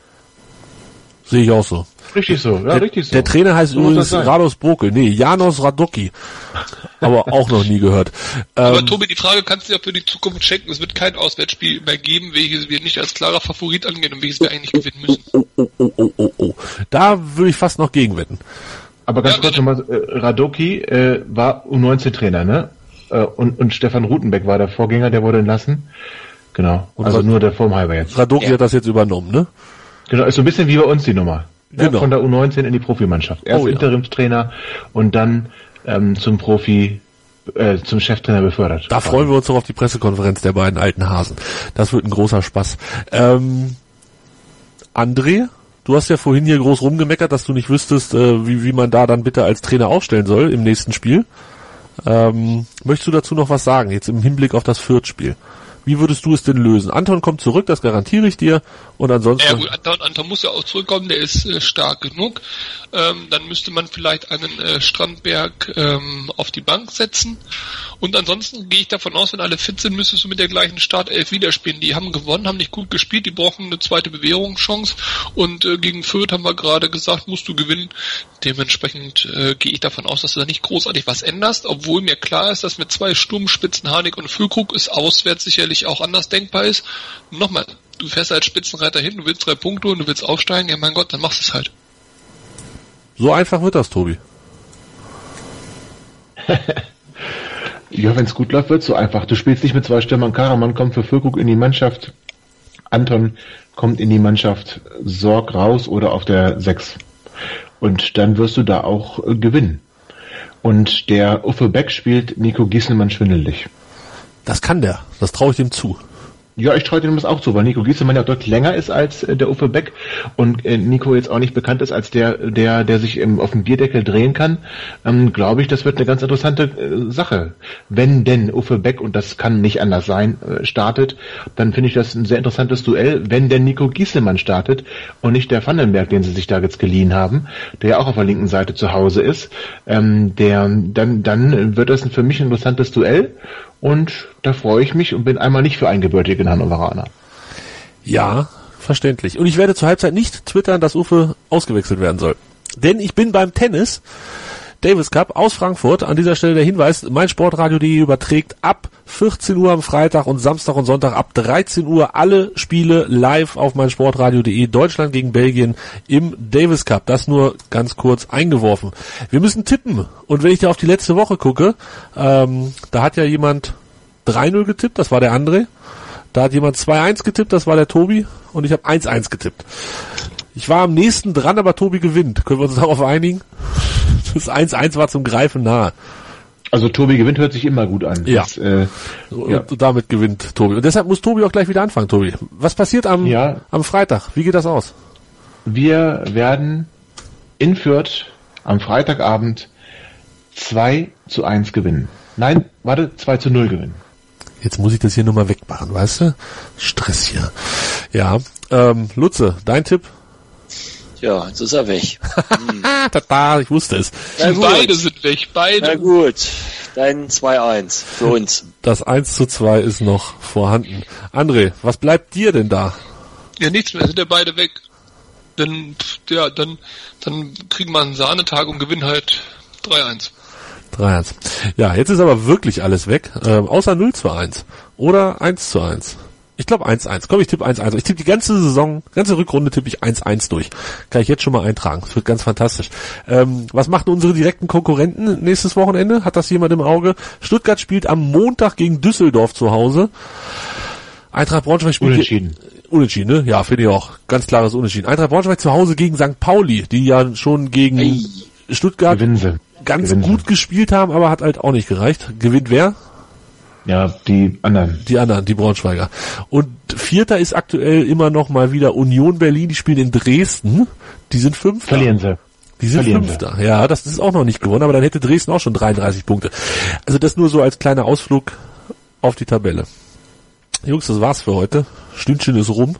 S1: Sehe ich auch so.
S4: Richtig so, ja,
S1: der,
S4: richtig so.
S1: Der Trainer heißt
S4: So
S1: übrigens. Rados Brokel. Nee, Janos Radoki. Aber auch noch nie gehört.
S3: Aber
S1: Ähm,
S3: Tobi, die Frage kannst du ja für die Zukunft schenken. Es wird kein Auswärtsspiel mehr geben, welches wir nicht als klarer Favorit angehen und welches wir eigentlich gewinnen müssen.
S1: oh, oh, oh, oh, oh, oh. Da würde ich fast noch gegenwetten.
S4: Aber ganz
S3: Ja,
S4: kurz nochmal, äh, Radoki äh, war U19-Trainer, ne? Äh, und, und Stefan Rutenbeck war der Vorgänger, der wurde entlassen. Genau.
S1: Und
S4: also nur der Formhalber jetzt.
S1: Radoki hat das jetzt übernommen, ne?
S4: Genau, ist so ein bisschen wie bei uns die Nummer.
S1: Genau.
S4: Von der U19 in die Profimannschaft. Erst
S1: Oh, ja.
S4: Interimstrainer und dann ähm, zum Profi, äh, zum Cheftrainer befördert.
S1: Da freuen wir uns doch auf die Pressekonferenz der beiden alten Hasen. Das wird ein großer Spaß. Ähm, André, du hast ja vorhin hier groß rumgemeckert, dass du nicht wüsstest, äh, wie, wie man da dann bitte als Trainer aufstellen soll im nächsten Spiel. Ähm, möchtest du dazu noch was sagen, jetzt im Hinblick auf das Fürth-Spiel? Wie würdest du es denn lösen? Anton kommt zurück, das garantiere ich dir. Und ansonsten.
S3: Ja gut, Anton, Anton muss ja auch zurückkommen, der ist äh, stark genug. Ähm, dann müsste man vielleicht einen äh, Strandberg ähm, auf die Bank setzen. Und ansonsten gehe ich davon aus, wenn alle fit sind, müsstest du mit der gleichen Startelf wieder spielen. Die haben gewonnen, haben nicht gut gespielt, die brauchen eine zweite Bewährungschance. Und äh, gegen Fürth haben wir gerade gesagt, musst du gewinnen. Dementsprechend äh, gehe ich davon aus, dass du da nicht großartig was änderst, obwohl mir klar ist, dass mit zwei Sturmspitzen Harnik und Füllkrug es auswärts sicherlich auch anders denkbar ist. Nochmal, du fährst als Spitzenreiter hin, du willst drei Punkte und du willst aufsteigen, ja mein Gott, dann machst du es halt.
S1: so einfach wird das, Tobi.
S4: Ja, wenn es gut läuft, wird's so einfach. Du spielst nicht mit zwei Stürmern. Karaman kommt für Füllkrug in die Mannschaft. Anton kommt in die Mannschaft. Sorg raus oder auf der 6. Und dann wirst du da auch äh, gewinnen. Und der Uffe Beck spielt Nico Gieselmann schwindelig.
S1: Das kann der. Das traue ich dem zu.
S4: Ja, ich traue dem das auch zu, weil Nico Gieselmann ja deutlich länger ist als äh, der Uffe Beck und äh, Nico jetzt auch nicht bekannt ist als der, der, der sich im, auf dem Bierdeckel drehen kann, ähm, glaube ich, das wird eine ganz interessante äh, Sache. Wenn denn Uffe Beck, und das kann nicht anders sein, äh, startet, dann finde ich das ein sehr interessantes Duell, wenn denn Nico Gieselmann startet und nicht der Vandenberg, den sie sich da jetzt geliehen haben, der ja auch auf der linken Seite zu Hause ist, ähm, der, dann, dann wird das für mich ein interessantes Duell und da freue ich mich und bin einmal nicht für einen gebürtigen Hannoveraner.
S1: Ja, verständlich. Und ich werde zur Halbzeit nicht twittern, dass Uffe ausgewechselt werden soll. Denn ich bin beim Tennis Davis Cup aus Frankfurt. An dieser Stelle der Hinweis, mein Sportradio.de überträgt ab 14 Uhr am Freitag und Samstag und Sonntag ab 13 Uhr alle Spiele live auf mein Sportradio.de. Deutschland gegen Belgien im Davis Cup. Das nur ganz kurz eingeworfen. Wir müssen tippen. Und wenn ich da auf die letzte Woche gucke, ähm, da hat ja jemand 3-0 getippt, das war der André. Da hat jemand 2-1 getippt, das war der Tobi. Und ich habe 1-1 getippt. Ich war am nächsten dran, aber Tobi gewinnt. Können wir uns darauf einigen? Das 1-1 war zum Greifen nahe.
S4: Also Tobi gewinnt hört sich immer gut an.
S1: Ja.
S4: Das, äh,
S1: Und
S4: Ja.
S1: damit gewinnt Tobi. Und deshalb muss Tobi auch gleich wieder anfangen, Tobi. Was passiert am,
S4: Ja.
S1: am Freitag? Wie geht das aus?
S4: wir werden in Fürth am Freitagabend 2 zu 1 gewinnen. Nein, warte, 2 zu 0 gewinnen.
S1: Jetzt muss ich das hier nur mal wegmachen, weißt du? Stress hier. Ja, ähm, Lutze, dein Tipp?
S2: Ja, jetzt ist er weg.
S1: Ah, tata, ich wusste es.
S2: Na.
S3: Beide sind weg,
S2: Na
S3: beide.
S2: gut, dann 2-1 für uns.
S1: Das 1 zu 2 ist noch vorhanden. André, was bleibt dir denn da?
S3: Ja, nichts mehr, sind ja beide weg. Dann, ja, dann, dann kriegen wir einen Sahnetag und gewinnen halt 3-1.
S1: 3-1. Ja, jetzt ist aber wirklich alles weg, ähm, außer 0 zu 1 oder 1 zu 1. Ich glaube 1-1. Komm, ich tippe 1-1. Ich tippe die ganze Saison, ganze Rückrunde tippe ich 1-1 durch. Kann ich jetzt schon mal eintragen. Das wird ganz fantastisch. Ähm, was machen unsere direkten Konkurrenten nächstes Wochenende? Hat das jemand im Auge? Stuttgart spielt am Montag gegen Düsseldorf zu Hause. Eintracht Braunschweig spielt
S4: Unentschieden.
S1: Unentschieden, ne? Ja, finde ich auch. Ganz klares Unentschieden. Eintracht Braunschweig zu Hause gegen St. Pauli, die ja schon gegen
S2: Ei.
S1: Stuttgart ganz gut gespielt haben, aber hat halt auch nicht gereicht. Gewinnt wer?
S4: Ja, die anderen.
S1: Die anderen, die Braunschweiger. Und Vierter ist aktuell immer noch mal wieder Union Berlin, die spielen in Dresden. Die sind Fünfter.
S4: Verlieren sie.
S1: Die sind
S4: Verlieren
S1: Fünfter. Ja, das ist auch noch nicht gewonnen, aber dann hätte Dresden auch schon 33 Punkte. Also das nur so als kleiner Ausflug auf die Tabelle. Jungs, das war's für heute. Stündchen ist rum.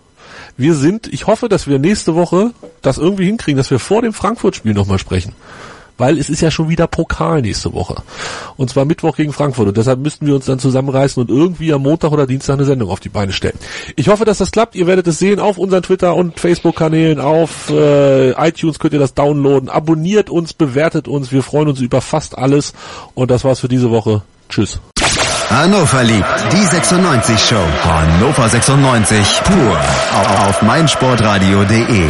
S1: Wir sind, ich hoffe, dass wir nächste Woche das irgendwie hinkriegen, dass wir vor dem Frankfurt-Spiel nochmal sprechen. Weil es ist ja schon wieder Pokal nächste Woche. Und zwar Mittwoch gegen Frankfurt. Und deshalb müssten wir uns dann zusammenreißen und irgendwie am Montag oder Dienstag eine Sendung auf die Beine stellen. Ich hoffe, dass das klappt. Ihr werdet es sehen auf unseren Twitter- und Facebook-Kanälen. Auf äh, iTunes könnt ihr das downloaden. Abonniert uns, bewertet uns. Wir freuen uns über fast alles. Und das war's für diese Woche. Tschüss.
S5: Hannover liebt die 96 Show. Hannover 96 pur auf meinsportradio.de.